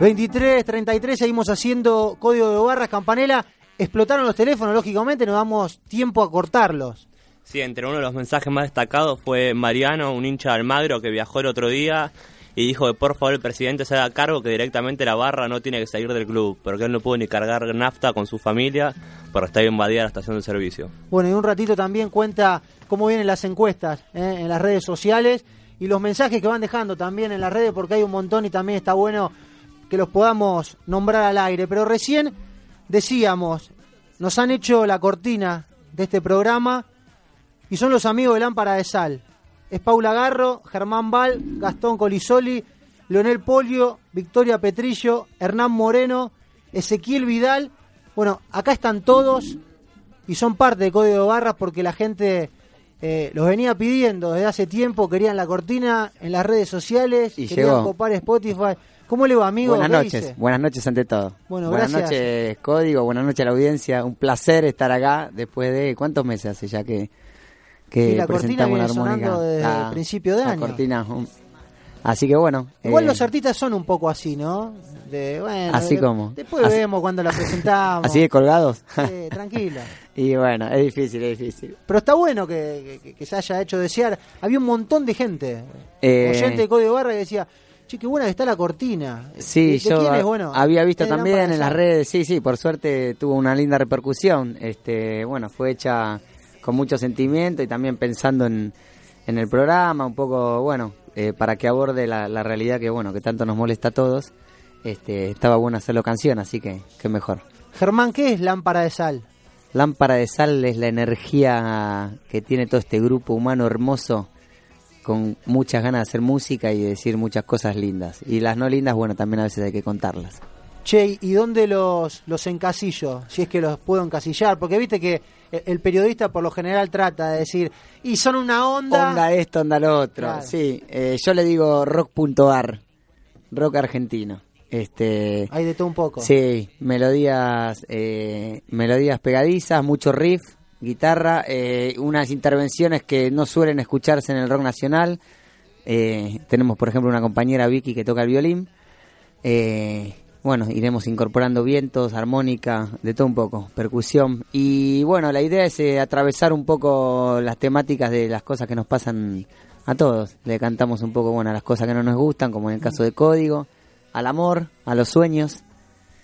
Speaker 12: 23, 33, seguimos haciendo código de barras, campanela. Explotaron los teléfonos, lógicamente, no damos tiempo a cortarlos.
Speaker 20: Sí, entre uno de los mensajes más destacados fue Mariano, un hincha de Almagro que viajó el otro día y dijo que por favor el presidente se haga cargo que directamente la barra no tiene que salir del club, porque él no pudo ni cargar nafta con su familia por estar invadida la estación de servicio.
Speaker 12: Bueno, y un ratito también cuenta cómo vienen las encuestas ¿eh? en las redes sociales y los mensajes que van dejando también en las redes, porque hay un montón y también está bueno que los podamos nombrar al aire. Pero recién decíamos, nos han hecho la cortina de este programa y son los amigos de Lámpara de Sal. Es Paula Garro, Germán Val, Gastón Colisoli, Leonel Polio, Victoria Petrillo, Hernán Moreno, Ezequiel Vidal. Bueno, acá están todos y son parte de Código de Barras porque la gente eh, los venía pidiendo desde hace tiempo, querían la cortina en las redes sociales,
Speaker 2: Y
Speaker 12: querían
Speaker 2: llegó.
Speaker 12: copar Spotify. ¿Cómo le va, amigo?
Speaker 2: Buenas
Speaker 12: ¿Qué
Speaker 2: noches,
Speaker 12: dice?
Speaker 2: buenas noches ante todo.
Speaker 12: Bueno,
Speaker 2: buenas
Speaker 12: gracias.
Speaker 2: noches, Código, buenas noches a la audiencia. Un placer estar acá después de cuántos meses hace ya que, que
Speaker 12: Y la cortina
Speaker 2: presentamos
Speaker 12: viene
Speaker 2: la armónica.
Speaker 12: sonando desde
Speaker 2: La-
Speaker 12: el principio de
Speaker 2: la
Speaker 12: año.
Speaker 2: cortina, Así que bueno.
Speaker 12: Igual
Speaker 2: eh,
Speaker 12: los artistas son un poco así, ¿no? De, bueno,
Speaker 2: Así
Speaker 12: de-
Speaker 2: como.
Speaker 12: Después
Speaker 2: Así-
Speaker 12: vemos cuando la presentamos.
Speaker 2: ¿Así de colgados?
Speaker 12: Sí, tranquila.
Speaker 2: y bueno, es difícil, es difícil.
Speaker 12: Pero está bueno que, que- que se haya hecho desear. Había un montón de gente,
Speaker 2: Eh,
Speaker 12: oyente de Código Barra, que decía, che, qué buena que está la cortina.
Speaker 2: Sí,
Speaker 12: ¿De- de
Speaker 2: yo?
Speaker 12: Bueno,
Speaker 2: había visto también en las redes, sí, sí, por suerte tuvo una linda repercusión. Este, bueno, fue hecha con mucho sentimiento y también pensando en, en el programa, un poco, bueno, eh, para que aborde la, la realidad que, bueno, que tanto nos molesta a todos. Este, estaba bueno hacerlo canción, así que, que mejor.
Speaker 12: Germán, ¿qué es lámpara de sal?
Speaker 2: Lámpara de sal es la energía que tiene todo este grupo humano hermoso con muchas ganas de hacer música y de decir muchas cosas lindas. Y las no lindas, bueno, también a veces hay que contarlas.
Speaker 12: Che, ¿y dónde los, los encasillo? Si es que los puedo encasillar, porque viste que el, el periodista por lo general trata de decir, y son una onda...
Speaker 2: Onda esto, onda lo otro.
Speaker 12: Claro.
Speaker 2: Sí, eh, yo le digo rock.ar, rock argentino. Este,
Speaker 12: Hay de todo un poco.
Speaker 2: Sí, melodías, eh, melodías pegadizas, mucho riff, guitarra, eh, unas intervenciones que no suelen escucharse en el rock nacional. Eh, tenemos, por ejemplo, una compañera Vicky que toca el violín. Eh, bueno, iremos incorporando vientos, armónica, de todo un poco, percusión. Y bueno, la idea es eh, atravesar un poco las temáticas de las cosas que nos pasan a todos. Le cantamos un poco, bueno, a las cosas que no nos gustan, como en el caso de Código, al amor, a los sueños,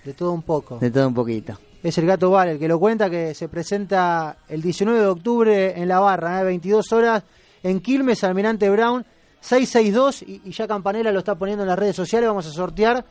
Speaker 12: De todo un poco.
Speaker 2: de todo un poquito.
Speaker 12: Es el Gato Val el que lo cuenta, que se presenta el 19 de octubre en La Barra, ¿eh? 22 horas, en Quilmes, Almirante Brown, 662, y, y ya Campanella lo está poniendo en las redes sociales, vamos a sortear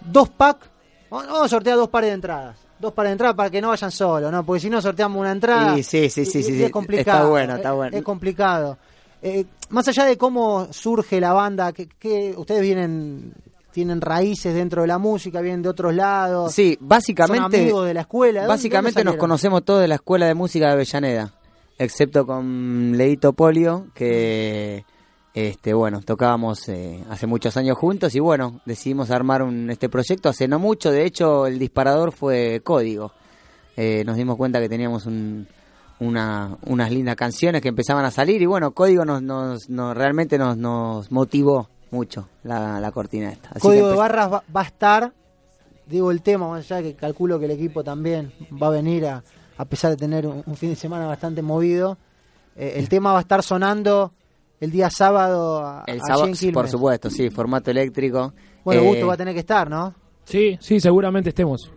Speaker 12: dos packs, vamos a sortear dos pares de entradas. Dos pares de entradas para que no vayan solos, ¿no? Porque si no sorteamos una entrada.
Speaker 2: Sí, sí, sí,
Speaker 12: y-
Speaker 2: sí,
Speaker 12: y es complicado.
Speaker 2: está bueno, está
Speaker 12: es-
Speaker 2: bueno.
Speaker 12: Es, complicado. Eh, más allá de cómo surge la banda, que, que ustedes vienen, tienen raíces dentro de la música, vienen de otros lados.
Speaker 2: Sí, básicamente.
Speaker 12: Son amigos de la escuela. ¿De dónde-
Speaker 2: Básicamente
Speaker 12: dónde
Speaker 2: nos conocemos todos de la Escuela de Música de Avellaneda, excepto con Leito Polio, que este bueno tocábamos eh, hace muchos años juntos y bueno decidimos armar un, este proyecto hace no mucho. De hecho, el disparador fue Código. Eh, nos dimos cuenta que teníamos un, una, unas lindas canciones que empezaban a salir y bueno, Código nos, nos, nos- realmente nos, nos motivó mucho la, la cortina esta. Así
Speaker 12: Código
Speaker 2: que
Speaker 12: de barras va, va a estar, digo el tema, más allá que calculo que el equipo también va a venir a, a pesar de tener un, un fin de semana bastante movido. eh, el tema va a estar sonando el día sábado a,
Speaker 2: El
Speaker 12: allí
Speaker 2: sábado, por supuesto, sí, formato eléctrico.
Speaker 12: Bueno,
Speaker 2: Eh,
Speaker 12: Gusto va a tener que estar, ¿no?
Speaker 14: Sí, sí, seguramente estemos.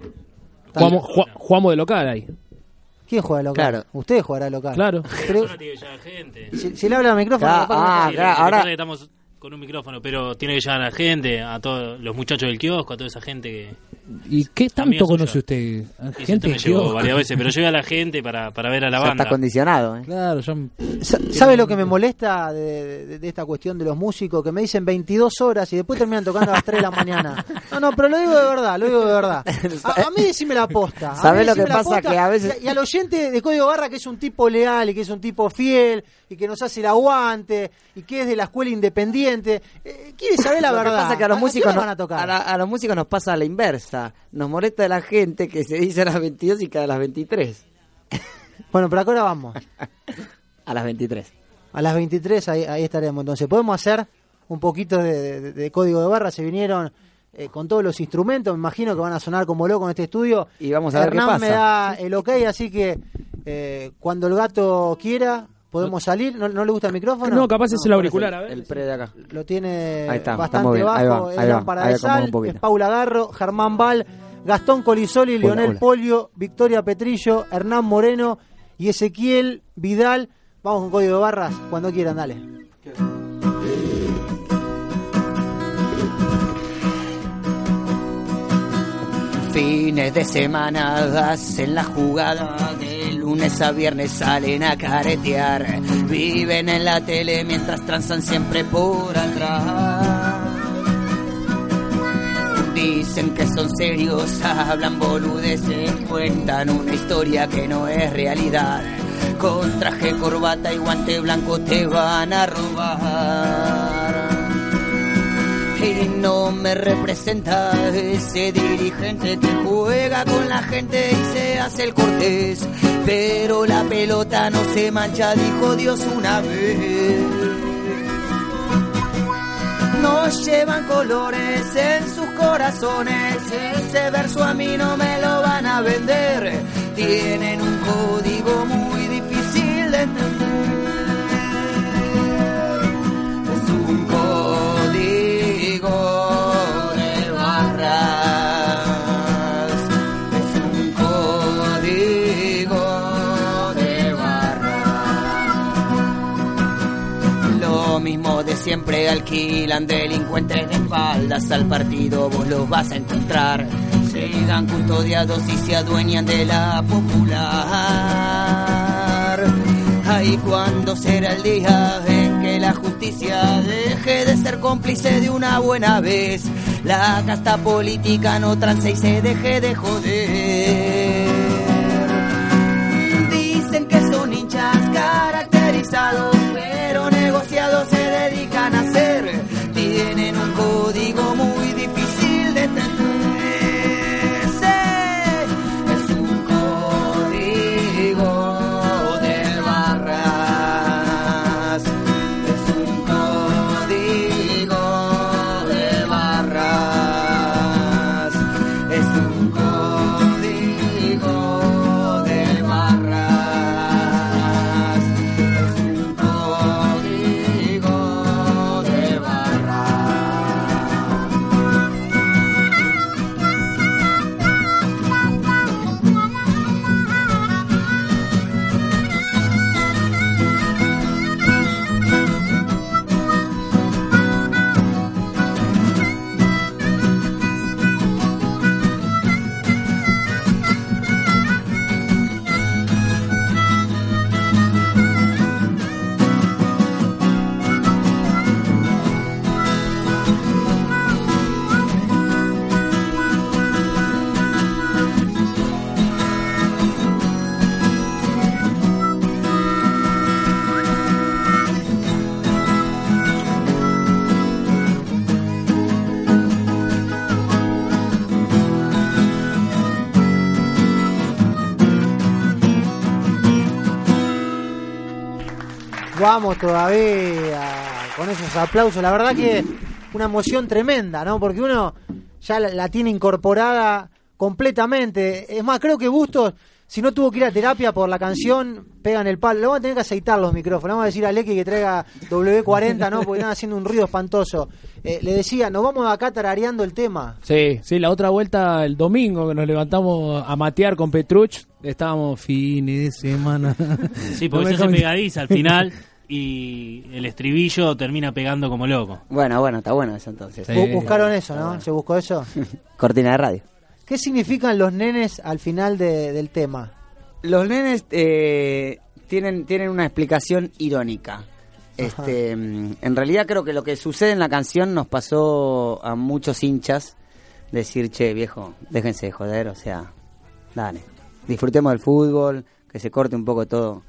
Speaker 14: Jugamos, ju- jugamos de local ahí.
Speaker 12: ¿Quién juega local?
Speaker 14: Claro.
Speaker 12: Usted jugará local.
Speaker 14: Claro.
Speaker 12: Pero, si, si le habla al micrófono,
Speaker 2: Claro, ah, claro, ahora-
Speaker 13: estamos con un micrófono, pero tiene que llegar a la gente, a todos los muchachos del kiosco, a toda esa gente que...
Speaker 14: ¿Y qué tanto conoce usted?
Speaker 13: Y
Speaker 14: Gente
Speaker 13: me llevó varias veces, pero llevé a la gente para, para ver a la
Speaker 2: Ya
Speaker 13: banda.
Speaker 2: está condicionado, ¿eh?
Speaker 14: Claro, ya...
Speaker 12: ¿Sabe lo que me molesta de, de- de esta cuestión de los músicos? Que me dicen 22 horas y después terminan tocando a las 3 de la mañana. No, no, pero lo digo de verdad, lo digo de verdad. A, a mí decime la posta.
Speaker 2: ¿Sabe lo que pasa?
Speaker 12: posta.
Speaker 2: Que a veces-
Speaker 12: Y, y al oyente de Código Barra, que es un tipo leal y que es un tipo fiel y que nos hace el aguante y que es de la escuela independiente, eh, quiere saber la
Speaker 2: Lo que
Speaker 12: verdad.
Speaker 2: pasa es que a los músicos
Speaker 12: hora
Speaker 2: no-
Speaker 12: van a tocar?
Speaker 2: a la- a los músicos nos pasa a la inversa. Nos molesta la gente que se dice a las 22 y cae a las 23.
Speaker 12: Bueno, pero ahora vamos.
Speaker 2: A las 23.
Speaker 12: A las 23 ahí, ahí estaremos. Entonces, podemos hacer un poquito de, de- de código de barra. Se vinieron eh, con todos los instrumentos. Me imagino que van a sonar como locos en este estudio.
Speaker 2: Y vamos a ver qué
Speaker 12: Hernán me
Speaker 2: pasa.
Speaker 12: da el ok, así que eh, cuando el gato quiera, podemos salir. ¿No, no le gusta el micrófono?
Speaker 14: No, capaz es el auricular, a ver.
Speaker 2: El pre de acá.
Speaker 12: Lo tiene
Speaker 2: Ahí está, estamos
Speaker 12: bastante
Speaker 2: ahí
Speaker 12: bajo.
Speaker 2: va, ahí va, ahí
Speaker 12: Sal,
Speaker 2: un
Speaker 12: es Paula Garro, Germán Val, Gastón Colisoli,
Speaker 2: Hola,
Speaker 12: Leonel
Speaker 2: hola.
Speaker 12: Polio, Victoria Petrillo, Hernán Moreno y Ezequiel Vidal. Vamos con código de barras cuando quieran, dale.
Speaker 2: Fines de semana hacen la jugada, lunes a viernes salen a caretear, viven en la tele mientras transan siempre por atrás. Dicen que son serios, hablan boludeces, cuentan una historia que no es realidad. Con traje, corbata y guante blanco te van a robar. Y no me representa ese dirigente que juega con la gente y se hace el cortés. Pero la pelota no se mancha, dijo Dios una vez. No llevan colores en sus corazones, ese verso a mí no me lo van a vender. Tienen un código muy difícil de entender. Alquilan delincuentes de espaldas al partido, vos los vas a encontrar. Llegan custodiados y se adueñan de la popular. Ay, ¿cuándo será el día en que la justicia deje de ser cómplice de una buena vez? La casta política no transe y se deje de joder. Dicen que son hinchas caracterizados,
Speaker 12: Vamos todavía con esos aplausos. La verdad que una emoción tremenda, ¿no? Porque uno ya la, la tiene incorporada completamente. Es más, creo que Bustos, si no tuvo que ir a terapia por la canción, pegan el palo. Le vamos a tener que aceitar los micrófonos. Vamos a decir a Lecky que traiga W40, ¿no? Porque están haciendo un ruido espantoso. Eh, le decía, nos vamos acá tarareando el tema.
Speaker 14: Sí, sí, la otra vuelta el domingo que nos levantamos a matear con Petruch, estábamos fines de semana.
Speaker 13: Sí, porque
Speaker 14: No
Speaker 13: se hace pegadiza al final y el estribillo termina pegando como loco.
Speaker 21: Bueno, bueno, está bueno eso entonces.
Speaker 12: Bu- Buscaron eso, ¿no? ¿Se buscó eso?
Speaker 21: Cortina de radio.
Speaker 12: ¿Qué significan los nenes al final de- del tema?
Speaker 21: Los nenes eh, tienen, tienen una explicación irónica. Este, en realidad creo que lo que sucede en la canción nos pasó a muchos hinchas decir, che, viejo, déjense de joder, o sea, dale, disfrutemos del fútbol, que se corte un poco todo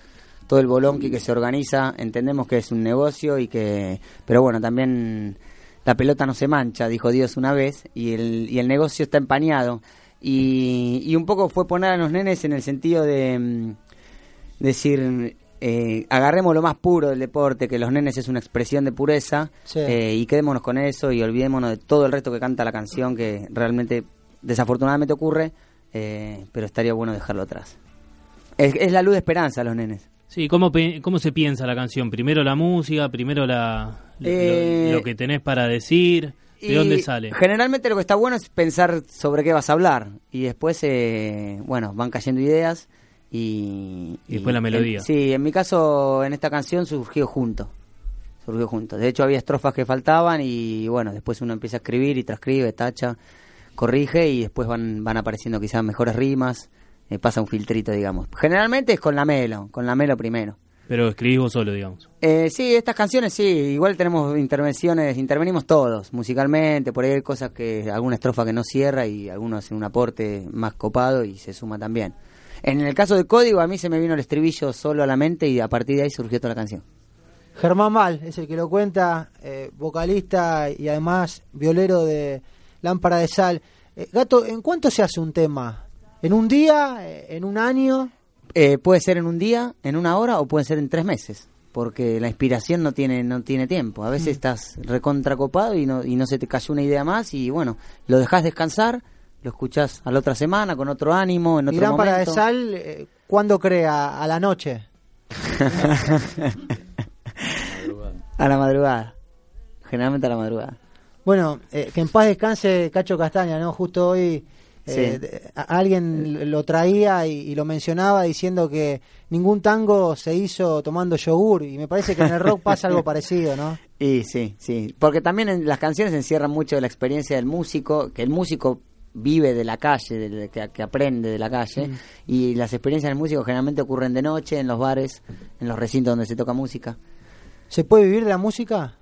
Speaker 21: todo el bolonqui que se organiza, entendemos que es un negocio y que, pero bueno, también la pelota no se mancha, dijo Dios una vez, y el, y el negocio está empañado. Y, y un poco fue poner a los nenes en el sentido de mm, decir, eh, agarremos lo más puro del deporte, que los nenes es una expresión de pureza,
Speaker 12: Sí.
Speaker 21: eh, y quedémonos con eso y olvidémonos de todo el resto que canta la canción, que realmente desafortunadamente ocurre, eh, pero estaría bueno dejarlo atrás. Es, es la luz de esperanza, los nenes.
Speaker 13: Sí, ¿cómo, ¿cómo se piensa la canción? ¿Primero la música? ¿Primero la, lo-
Speaker 21: Eh,
Speaker 13: lo, que tenés para decir? ¿De dónde sale?
Speaker 21: Generalmente lo que está bueno es pensar sobre qué vas a hablar y después, eh, bueno, van cayendo ideas y...
Speaker 13: Y después la melodía.
Speaker 21: en- sí, en mi caso, en esta canción surgió junto. Surgió junto. De hecho, había estrofas que faltaban y, bueno, después uno empieza a escribir y transcribe, tacha, corrige y después van, van apareciendo quizás mejores rimas, eh, pasa un filtrito, digamos. Generalmente es con la melo, con la melo primero.
Speaker 13: Pero escribís vos solo, digamos.
Speaker 21: Eh, sí, estas canciones sí, igual tenemos intervenciones, intervenimos todos, musicalmente, por ahí hay cosas que, alguna estrofa que no cierra y algunos hacen un aporte más copado y se suma también.
Speaker 2: En el caso de Código, a mí se me vino el estribillo solo a la mente y a partir de ahí surgió toda la canción.
Speaker 12: Germán Mal es el que lo cuenta, eh, vocalista y además violero de Lámpara de Sal. Eh, Gato, ¿en cuánto se hace un tema? ¿En un día? Eh, ¿En un año?
Speaker 2: Eh, puede ser en un día, en una hora o puede ser en tres meses. Porque la inspiración no tiene no tiene tiempo. A veces
Speaker 12: Mm.
Speaker 2: estás recontracopado y no, y no se te cayó una idea más y bueno, lo dejas descansar, lo escuchás a la otra semana con otro ánimo, en
Speaker 12: Y
Speaker 2: otro
Speaker 12: Lámpara
Speaker 2: momento.
Speaker 12: de Sal, eh, ¿cuándo crea? ¿A la noche?
Speaker 2: a la madrugada. Generalmente a la madrugada.
Speaker 12: Bueno, eh, que en paz descanse Cacho Castaña, ¿no? Justo hoy
Speaker 2: Sí.
Speaker 12: a- alguien lo traía y, y lo mencionaba diciendo que ningún tango se hizo tomando yogur y me parece que en el rock pasa algo parecido, ¿no?
Speaker 2: Y sí, sí. Porque también en las canciones encierran mucho de la experiencia del músico, que el músico vive de la calle, de, de- que, que aprende de la calle,
Speaker 12: Mm.
Speaker 2: y las experiencias del músico generalmente ocurren de noche, en los bares, en los recintos donde se toca música.
Speaker 12: ¿Se puede vivir de la música?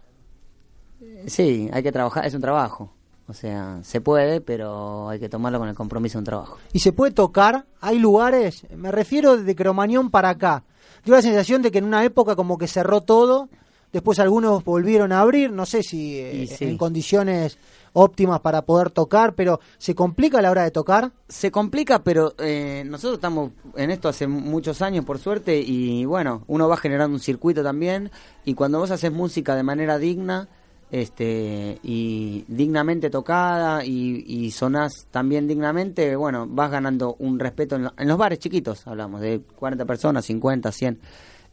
Speaker 2: Sí, hay que trabajar, es un trabajo. O sea, se puede, pero hay que tomarlo con el compromiso de un trabajo.
Speaker 12: ¿Y se puede tocar? ¿Hay lugares? Me refiero de Cromañón para acá. Tengo la sensación de que en una época como que cerró todo, después algunos volvieron a abrir, no sé si eh,
Speaker 2: sí.
Speaker 12: en condiciones óptimas para poder tocar, pero ¿se complica a la hora de tocar?
Speaker 2: Se complica, pero eh, nosotros estamos en esto hace muchos años, por suerte, y bueno, uno va generando un circuito también, y cuando vos haces música de manera digna, este y dignamente tocada y, y sonás también dignamente, bueno, vas ganando un respeto en, lo- en los bares chiquitos, hablamos de 40 personas, 50, 100.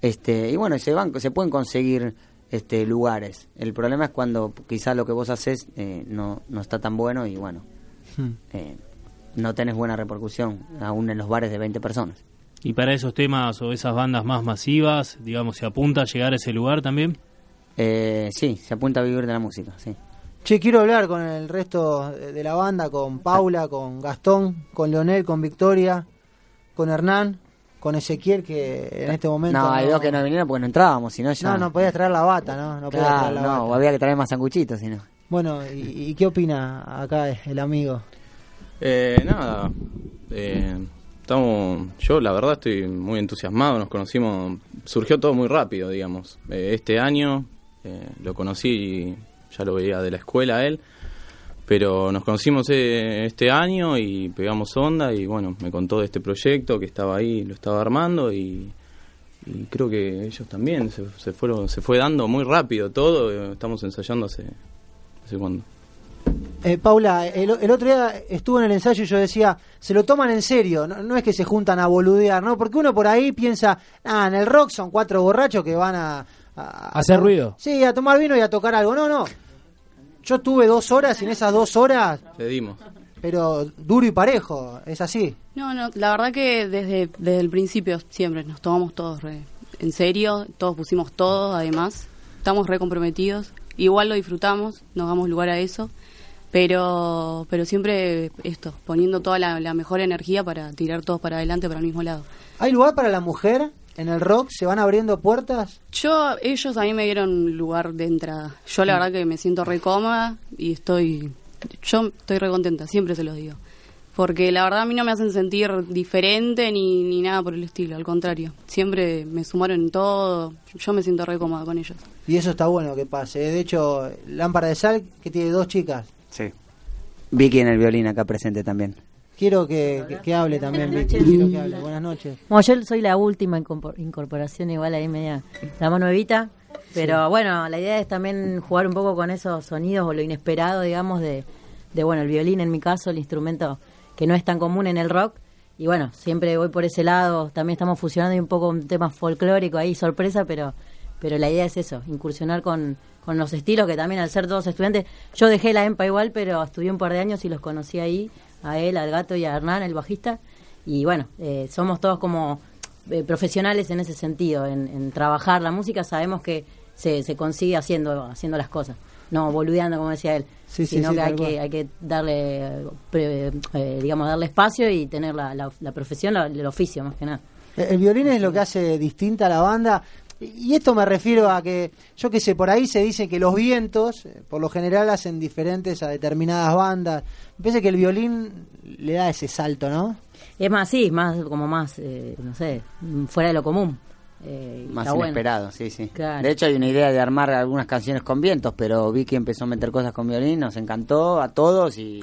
Speaker 2: Este, y bueno, se van se pueden conseguir este lugares. El problema es cuando quizás lo que vos haces eh, no no está tan bueno y bueno, eh, no tenés buena repercusión aún en los bares de 20 personas.
Speaker 13: Y para esos temas o esas bandas más masivas, digamos, ¿se apunta a llegar a ese lugar también?
Speaker 2: Eh, sí, se apunta a vivir de la música, sí.
Speaker 12: Che, quiero hablar con el resto de la banda, con Paula, con Gastón, con Leonel, con Victoria, con Hernán, con Ezequiel, que en este momento...
Speaker 2: No, hay dos que no vinieron porque no entrábamos, si no ya...
Speaker 12: No, no podías traer la bata, ¿no? No podías
Speaker 2: Claro,
Speaker 12: traer la
Speaker 2: no,
Speaker 12: bata.
Speaker 2: había que traer más sanguchitos, si no.
Speaker 12: Bueno, ¿y, y qué opina acá el amigo?
Speaker 22: Eh, nada, eh, estamos, yo la verdad estoy muy entusiasmado, nos conocimos, surgió todo muy rápido, digamos. Eh, este año eh, lo conocí, ya lo veía de la escuela él, pero nos conocimos eh, este año y pegamos onda y bueno, me contó de este proyecto que estaba ahí, lo estaba armando y, y creo que ellos también se, se fueron, se fue dando muy rápido todo, eh, estamos ensayando hace, hace cuándo.
Speaker 12: Eh, Paula, el, otro día estuve en el ensayo y yo decía, se lo toman en serio, no, no es que se juntan a boludear, ¿no? Porque uno por ahí piensa, ah, en el rock son cuatro borrachos que van a... a-
Speaker 14: Hacer
Speaker 12: a-
Speaker 14: ruido.
Speaker 12: Sí, a tomar vino y a tocar algo. No, no. Yo tuve dos horas y en esas dos horas,
Speaker 22: Le dimos.
Speaker 12: pero duro y parejo, es así.
Speaker 23: No, no, la verdad que desde, desde el principio siempre nos tomamos todos re- en serio, todos pusimos todo, además, estamos re comprometidos, igual lo disfrutamos, nos damos lugar a eso, pero, pero siempre esto, poniendo toda la, la mejor energía para tirar todos para adelante para el mismo lado.
Speaker 12: ¿Hay lugar para la mujer en el rock? ¿Se van abriendo puertas?
Speaker 23: Yo, ellos a mí me dieron lugar de entrada. Yo la verdad que me siento re cómoda y estoy, yo estoy re contenta, siempre se los digo. Porque la verdad a mí no me hacen sentir diferente ni, ni nada por el estilo, al contrario. Siempre me sumaron en todo, yo me siento re cómoda con ellos.
Speaker 12: Y eso está bueno que pase. De hecho, Lámpara de Sal, que tiene dos chicas.
Speaker 2: Sí. Vicky en el violín acá presente también.
Speaker 12: Quiero que, que- que hable también, Vicky. Quiero que hable. Buenas noches.
Speaker 24: Bueno, yo soy la última incorpor- incorporación, igual ahí media la más nuevita. Pero bueno, la idea es también jugar un poco con esos sonidos o lo inesperado, digamos, de, de bueno, el violín en mi caso, el instrumento que no es tan común en el rock. Y bueno, siempre voy por ese lado. También estamos fusionando un poco un tema folclórico ahí, sorpresa, pero pero la idea es eso, incursionar con, con los estilos que también al ser todos estudiantes, yo dejé la EMPA igual, pero estudié un par de años y los conocí ahí, a él, al gato y a Hernán, el bajista, y bueno, eh, somos todos como eh, profesionales en ese sentido, en, en trabajar la música, sabemos que se, se consigue haciendo, haciendo las cosas, no boludeando como decía él,
Speaker 12: Sí, sí,
Speaker 24: sino
Speaker 12: sí,
Speaker 24: que,
Speaker 12: tal
Speaker 24: hay que hay que darle, eh, pre- eh, digamos, darle espacio y tener la, la, la profesión, la- el oficio más que nada.
Speaker 12: El, el violín es lo que hace distinta a la banda. Y esto me refiero a que, yo qué sé, por ahí se dice que los vientos, eh, por lo general, hacen diferentes a determinadas bandas. Me parece que el violín le da ese salto, ¿no?
Speaker 24: Es más, sí, más como más, eh, no sé, fuera de lo común. Eh,
Speaker 2: Más
Speaker 24: bueno.
Speaker 2: inesperado, sí, sí.
Speaker 24: Claro.
Speaker 2: De hecho, hay una idea de armar algunas canciones con vientos, pero vi que empezó a meter cosas con violín, nos encantó a todos y,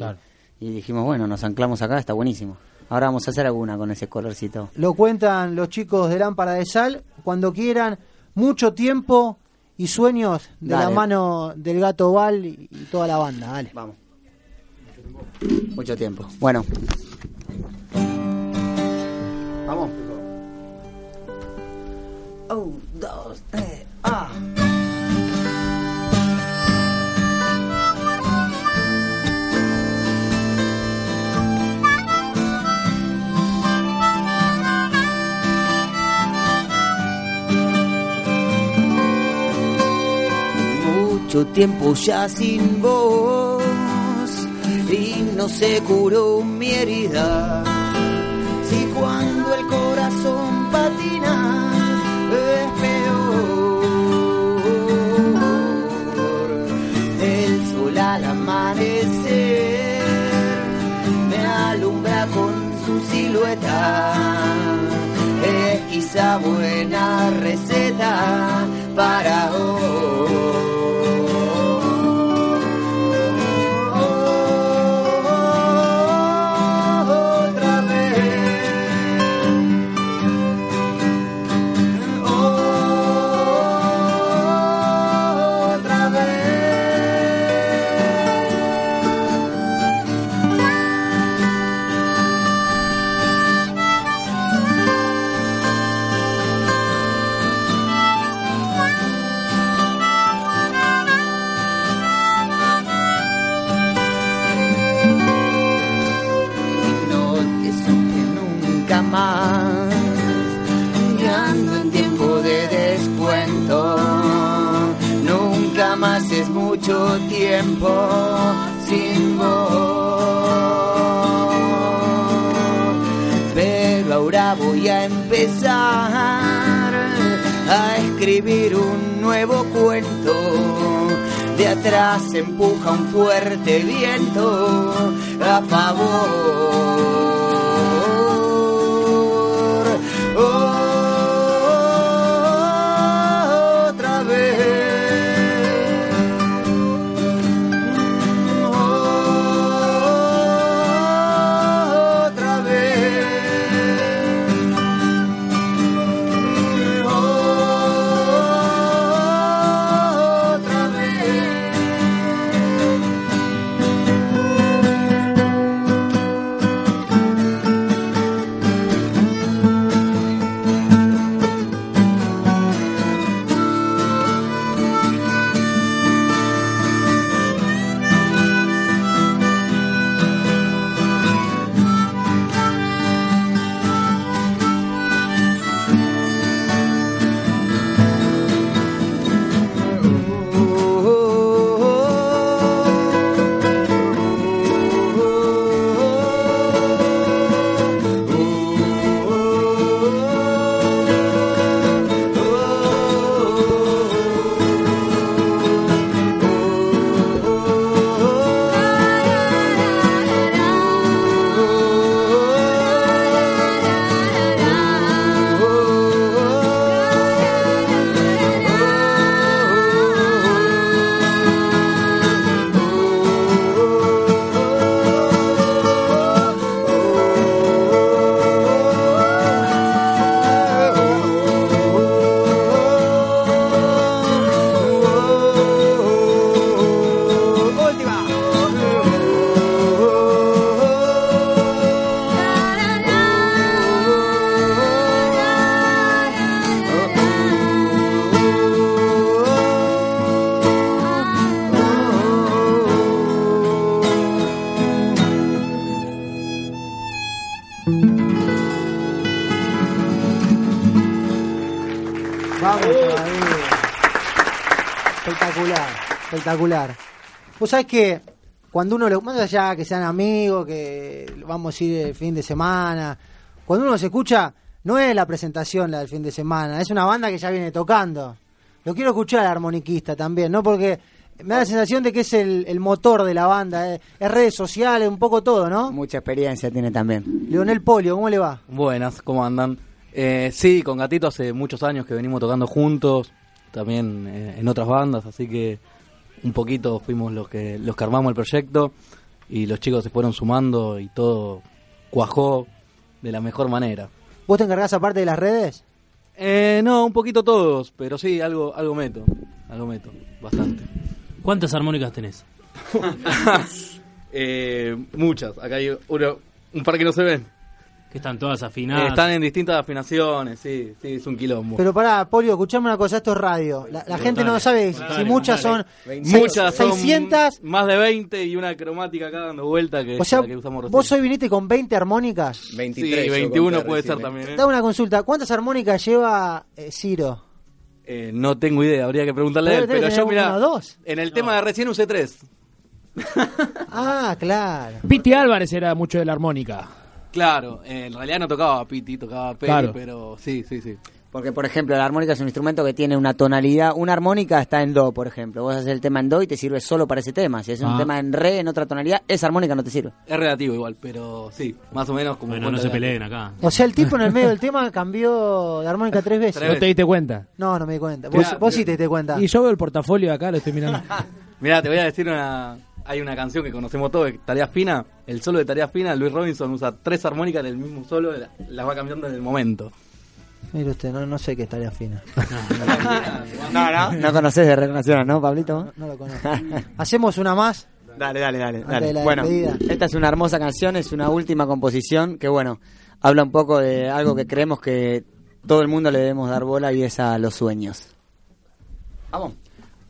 Speaker 2: y dijimos, bueno, nos anclamos acá, está buenísimo. Ahora vamos a hacer alguna con ese colorcito.
Speaker 12: Lo cuentan los chicos de Lámpara de Sal cuando quieran. Mucho tiempo y sueños de la
Speaker 2: Dale.
Speaker 12: mano del gato Val y, y toda la banda. Dale.
Speaker 2: Vamos. Mucho tiempo. Bueno. Vamos. Un, dos, tres, ah. Mucho tiempo ya sin voz y no se curó mi herida. Si cuando el corazón patina es peor, el sol al amanecer me alumbra con su silueta. Es quizá buena receta para otra a escribir un nuevo cuento. De atrás empuja un fuerte viento a favor.
Speaker 12: Espectacular. Vos sabés que cuando uno, lo, más allá que sean amigos, que vamos a ir el fin de semana, cuando uno se escucha, no es la presentación la del fin de semana, es una banda que ya viene tocando. Lo quiero escuchar al armoniquista también, ¿no? Porque me da la sensación de que es el, el motor de la banda, eh, es redes sociales, un poco todo, ¿no?
Speaker 25: Mucha experiencia tiene también.
Speaker 12: Leonel Polio, ¿cómo le va?
Speaker 26: Buenas, ¿cómo andan? Eh, sí, con Gatito hace muchos años que venimos tocando juntos, también eh, en otras bandas, así que un poquito fuimos los que los que armamos el proyecto y los chicos se fueron sumando y todo cuajó de la mejor manera.
Speaker 12: ¿Vos te encargás aparte de las redes?
Speaker 26: Eh, no, un poquito todos, pero sí, algo algo meto, algo meto, bastante.
Speaker 13: ¿Cuántas armónicas tenés?
Speaker 26: Eh, muchas, acá hay uno, un par que no se ven.
Speaker 13: Que están todas
Speaker 26: Eh,
Speaker 13: afinadas.
Speaker 26: están en distintas afinaciones, sí, sí, es un quilombo.
Speaker 12: Pero pará, Polio, escuchame una cosa, esto es radio. La, la gente no sabe si muchas son
Speaker 26: dale.
Speaker 12: seis-
Speaker 26: Muchas son
Speaker 12: 600.
Speaker 26: más de 20 y una cromática acá dando vuelta que
Speaker 12: O sea,
Speaker 26: la que usamos recién.
Speaker 12: vos hoy viniste con 20 armónicas.
Speaker 26: Sí, 21 puede ser también. ¿eh?
Speaker 12: Te hago una consulta, ¿cuántas armónicas lleva eh, Ciro?
Speaker 26: Eh, no tengo idea, habría que preguntarle a él. Pero yo, mira,
Speaker 12: dos.
Speaker 26: en el tema de recién usé tres.
Speaker 12: Ah, claro.
Speaker 14: Piti Álvarez era mucho de la armónica.
Speaker 26: Claro, eh, en realidad no tocaba Piti, tocaba Peri,
Speaker 14: Claro.
Speaker 26: pero sí, sí, sí.
Speaker 25: Porque, por ejemplo, la armónica es un instrumento que tiene una tonalidad. Una armónica está en Do, por ejemplo. Vos haces el tema en Do y te sirve solo para ese tema. Si haces un
Speaker 26: Ah.
Speaker 25: tema en Re, en otra tonalidad, esa armónica no te sirve.
Speaker 26: Es relativo igual, pero sí, más o menos como...
Speaker 13: Bueno, no se
Speaker 26: la-
Speaker 13: peleen acá.
Speaker 12: O sea, el tipo en el medio del tema cambió de armónica tres veces.
Speaker 14: ¿No te diste cuenta?
Speaker 12: No, no me di cuenta. Vos, vos sí te diste cuenta.
Speaker 14: Y yo veo el portafolio acá, lo estoy mirando.
Speaker 26: Mira, te voy a decir una. Hay una canción que conocemos todos, Tarea Fina. El solo de Tarea Fina, Luis Robinson usa tres armónicas en el mismo solo, la- las va cambiando en el momento.
Speaker 12: Mire usted, no, no sé qué es tarea fina.
Speaker 25: No, no. No conoces de Red Nacional, ¿no, Pablito?
Speaker 12: No lo conozco. Hacemos una más.
Speaker 25: Dale, dale, dale. Bueno, esta es una hermosa canción, es una última composición que, bueno, habla un poco de algo que creemos que todo el mundo le debemos dar bola y es a los sueños. Vamos.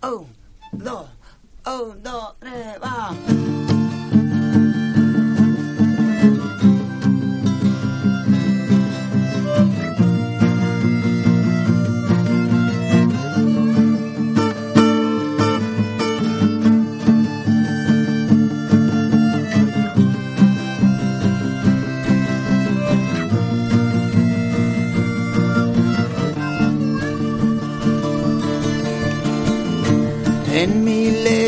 Speaker 2: Un, dos, un, dos, tres, va. En mi lento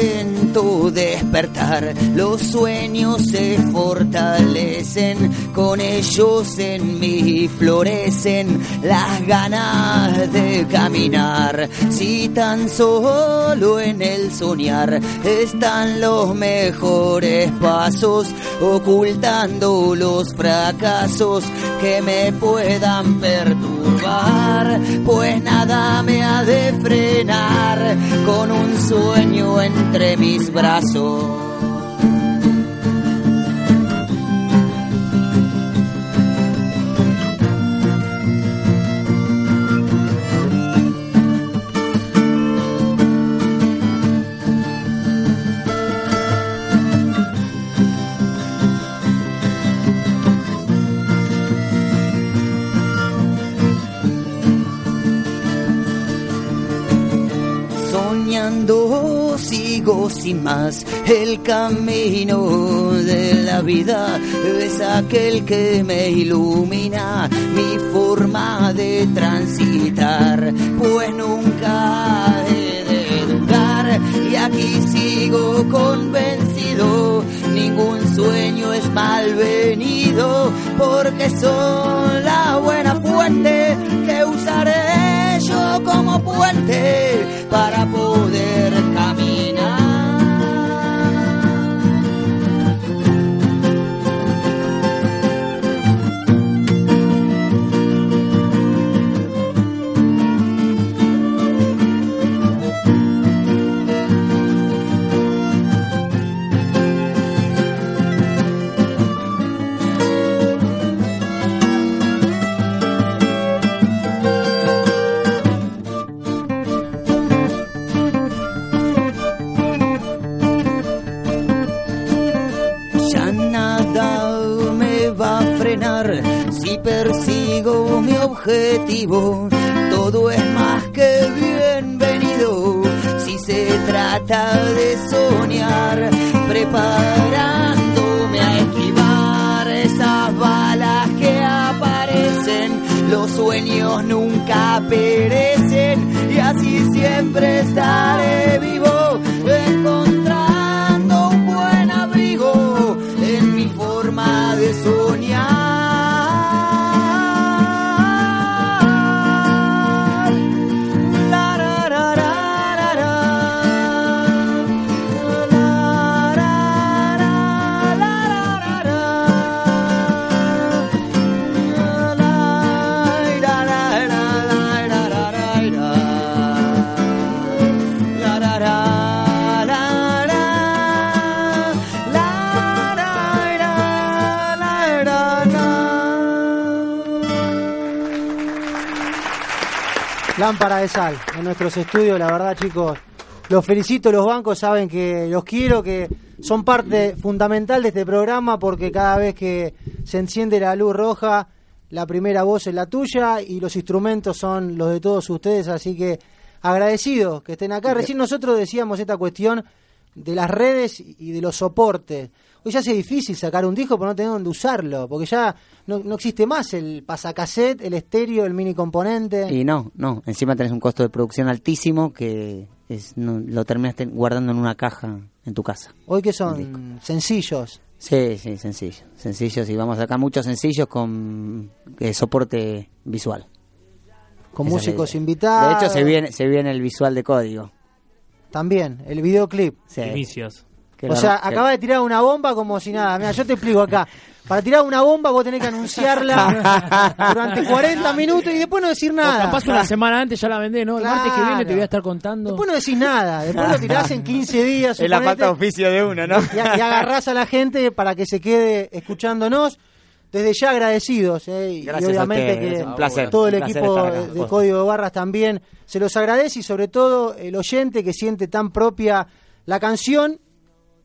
Speaker 2: despertar, los sueños se fortalecen, con ellos en mí florecen las ganas de caminar. Si tan solo en el soñar están los mejores pasos, ocultando los fracasos que me puedan perturbar, pues nada me ha de frenar con un sueño entre mis brazos. So. Sin más, el camino de la vida es aquel que me ilumina mi forma de transitar, pues nunca he de dudar y aquí sigo convencido, ningún sueño es malvenido, porque son la buena fuente que usaré yo como puente para poder persigo mi objetivo. Todo es más que bienvenido si se trata de soñar, preparándome a esquivar esas balas que aparecen. Lo
Speaker 11: sueños nunca perecen y así siempre estaré vivo, encontrando un buen abrigo en mi forma de soñar.
Speaker 12: Lámpara de sal en nuestros estudios, la verdad chicos, los felicito, los bancos saben que los quiero, que son parte fundamental de este programa porque cada vez que se enciende la luz roja, la primera voz es la tuya y los instrumentos son los de todos ustedes, así que agradecidos que estén acá. Recién nosotros decíamos esta cuestión de las redes y de los soportes. Hoy ya hace difícil sacar un disco por no tener donde usarlo, porque ya no, no existe más el pasacassette, el estéreo, el mini componente.
Speaker 2: Y no, no, encima tenés un costo de producción altísimo que es, no, lo terminaste guardando en una caja en tu casa.
Speaker 12: Hoy que son sencillos.
Speaker 2: Sí, sí, sencillos, sencillos y vamos a sacar muchos sencillos con eh, soporte visual.
Speaker 12: Con
Speaker 2: Esa es
Speaker 12: músicos invitados.
Speaker 2: De hecho se viene, se viene el visual de código.
Speaker 12: También, el videoclip.
Speaker 13: Inicios.
Speaker 12: O sea, acaba de tirar una bomba como si nada. Mira, yo te explico acá. Para tirar una bomba vos tenés que anunciarla durante 40 minutos y después no decir
Speaker 14: O
Speaker 12: nada.
Speaker 14: capaz una semana antes ya la vendé, ¿no? El martes que viene te voy a estar contando.
Speaker 12: Después no decís nada. Después lo tirás en 15 días.
Speaker 2: Es la falta de oficio de uno, ¿no?
Speaker 12: Y, a- y agarrás a la gente para que se quede escuchándonos. Desde ya agradecidos, ¿eh? y
Speaker 2: Gracias
Speaker 12: obviamente que
Speaker 2: es un placer,
Speaker 12: todo el
Speaker 2: un placer
Speaker 12: equipo de. Código de Barras también se los agradece y sobre todo el oyente que siente tan propia la canción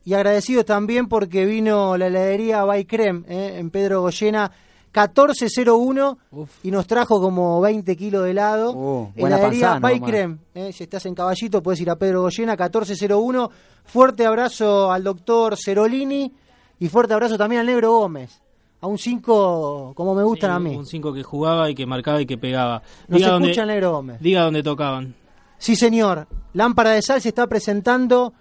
Speaker 12: y agradecidos también porque vino la heladería By Creme ¿eh? en Pedro Goyena 1401 y nos trajo como 20 kilos de helado.
Speaker 2: Uh,
Speaker 12: heladería By. Creme, ¿eh? si estás en Caballito puedes ir a Pedro Goyena 1401. Fuerte abrazo al doctor Cerolini y fuerte abrazo también al Negro Gómez. A un 5 como me gustan a mí.
Speaker 13: Un 5 que jugaba y que marcaba y que pegaba.
Speaker 12: Nos
Speaker 13: Diga dónde-
Speaker 12: escucha el Negro Gómez.
Speaker 13: Diga dónde tocaban.
Speaker 12: Sí, señor. Lámpara de Sal se está presentando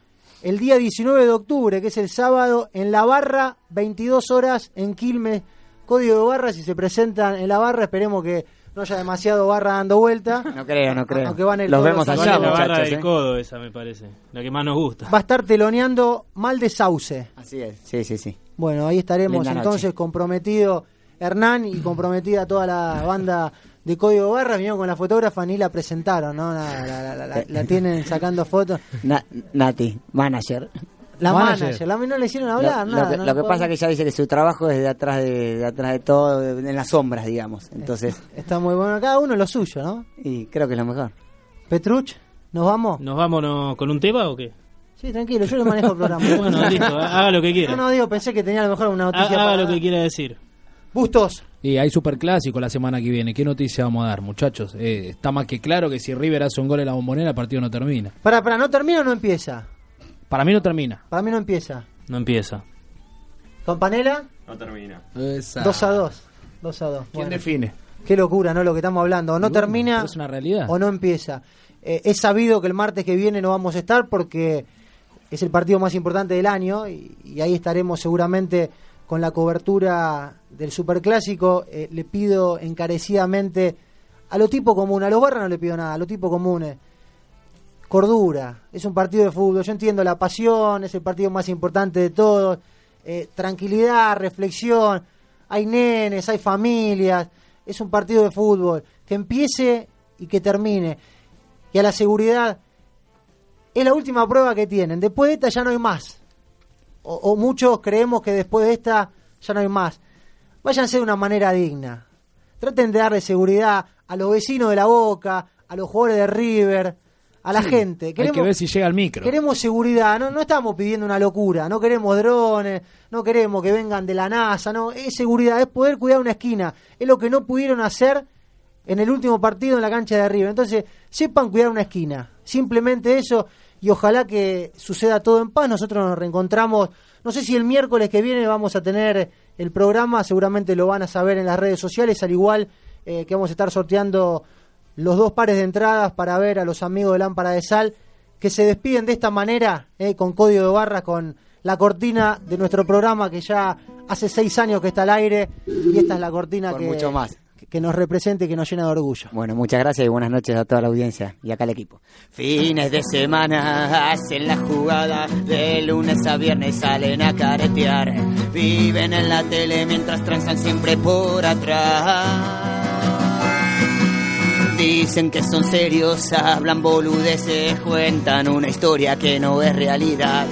Speaker 12: el día 19 de octubre, que es el sábado, en la barra, 22 horas en Quilmes. Código de barra, si se presentan en la barra, esperemos que no haya demasiado barra dando vuelta.
Speaker 2: No creo, no creo.
Speaker 12: Aunque van el
Speaker 2: Los
Speaker 12: codo
Speaker 2: vemos allá,
Speaker 13: la barra del
Speaker 2: ¿eh?
Speaker 13: codo esa me parece. La que más nos gusta.
Speaker 12: Va a estar teloneando Mal de Sauce.
Speaker 2: Así es. Sí, sí, sí.
Speaker 12: Bueno, ahí estaremos
Speaker 2: Linda
Speaker 12: entonces
Speaker 2: noche.
Speaker 12: comprometido Hernán y comprometida toda la banda de Código Barra. Vinieron con la fotógrafa, ni la presentaron, ¿no? La, la- la- la- la- la tienen sacando fotos.
Speaker 2: Na- Nati, manager.
Speaker 12: La
Speaker 2: Manager.
Speaker 12: manager, la no le hicieron hablar,
Speaker 2: lo,
Speaker 12: nada.
Speaker 2: lo que,
Speaker 12: no
Speaker 2: lo que
Speaker 12: puedo-
Speaker 2: pasa es que ella dice que su trabajo es de atrás de, de atrás de todo, de- en las sombras, digamos. Entonces,
Speaker 12: Está muy bueno, cada uno lo suyo, ¿no?
Speaker 2: y creo que es lo mejor.
Speaker 12: Petruch, ¿nos vamos?
Speaker 13: ¿Nos vamos no- con un tema o qué?
Speaker 12: Sí, tranquilo, yo le manejo el programa.
Speaker 13: Bueno, listo, haga lo que quiera.
Speaker 12: No, no, digo, pensé que tenía a lo mejor una noticia
Speaker 13: Haga
Speaker 12: para
Speaker 13: lo que quiera decir.
Speaker 12: Bustos.
Speaker 14: Y hay superclásico la semana que viene. ¿Qué noticia vamos a dar, muchachos? Eh, está más que claro que si River hace un gol en la bombonera, el partido no termina.
Speaker 12: Para, para, ¿no termina o no empieza?
Speaker 14: Para mí no termina.
Speaker 12: Para mí no empieza.
Speaker 13: No empieza.
Speaker 12: ¿Con Panela?
Speaker 20: No termina.
Speaker 12: 2 a 2. 2 a 2.
Speaker 14: ¿Quién define?
Speaker 12: Qué locura, ¿no? Lo que estamos hablando. O no termina
Speaker 14: es una realidad.
Speaker 12: o no empieza. Eh, es sabido que el martes que viene no vamos a estar porque es el partido más importante del año y, y ahí estaremos seguramente con la cobertura del Superclásico. Eh, le pido encarecidamente a lo tipo común, a los barras no le pido nada, a lo tipo comunes. Cordura, es un partido de fútbol, yo entiendo la pasión, es el partido más importante de todos, eh, tranquilidad, reflexión, hay nenes, hay familias, es un partido de fútbol, que empiece y que termine. Y a la seguridad, es la última prueba que tienen, después de esta ya no hay más. O, o muchos creemos que después de esta ya no hay más. Váyanse de una manera digna. Traten de darle seguridad a los vecinos de la Boca, a los jugadores de River, a la
Speaker 14: Sí,
Speaker 12: gente.
Speaker 14: Hay que ver si llega al micro.
Speaker 12: Queremos seguridad, no, no estamos pidiendo una locura, no queremos drones, no queremos que vengan de la NASA, no, es seguridad, es poder cuidar una esquina, es lo que no pudieron hacer en el último partido en la cancha de arriba. Entonces, sepan cuidar una esquina, simplemente eso, y ojalá que suceda todo en paz. Nosotros nos reencontramos, no sé si el miércoles que viene vamos a tener el programa, seguramente lo van a saber en las redes sociales, al igual eh, que vamos a estar sorteando los dos pares de entradas para ver a los amigos de Lámpara de Sal que se despiden de esta manera, eh, con código de barras, con la cortina de nuestro programa que ya hace seis años que está al aire y esta es la cortina que,
Speaker 2: mucho más.
Speaker 12: Que- nos representa y que nos llena de orgullo.
Speaker 2: Bueno, muchas gracias y buenas noches a toda la audiencia y acá al equipo. Fines de semana hacen la jugada, de lunes a viernes salen a caretear, viven en la tele mientras transan siempre por atrás. Dicen que son serios, hablan boludeces, cuentan una historia que no es realidad.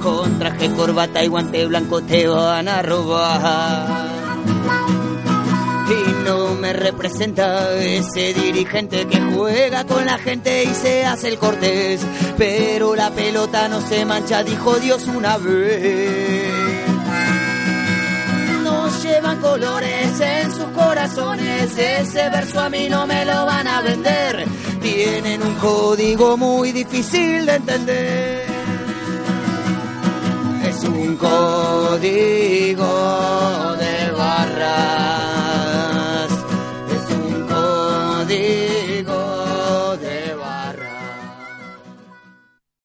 Speaker 2: Con traje, corbata y guante blanco te van a robar. Representa ese dirigente que juega con la gente y se hace el cortés. Pero la pelota no se mancha, dijo Dios una vez. No llevan colores en sus corazones, ese verso a mí no me lo van a vender. Tienen un código muy difícil de entender. Es un código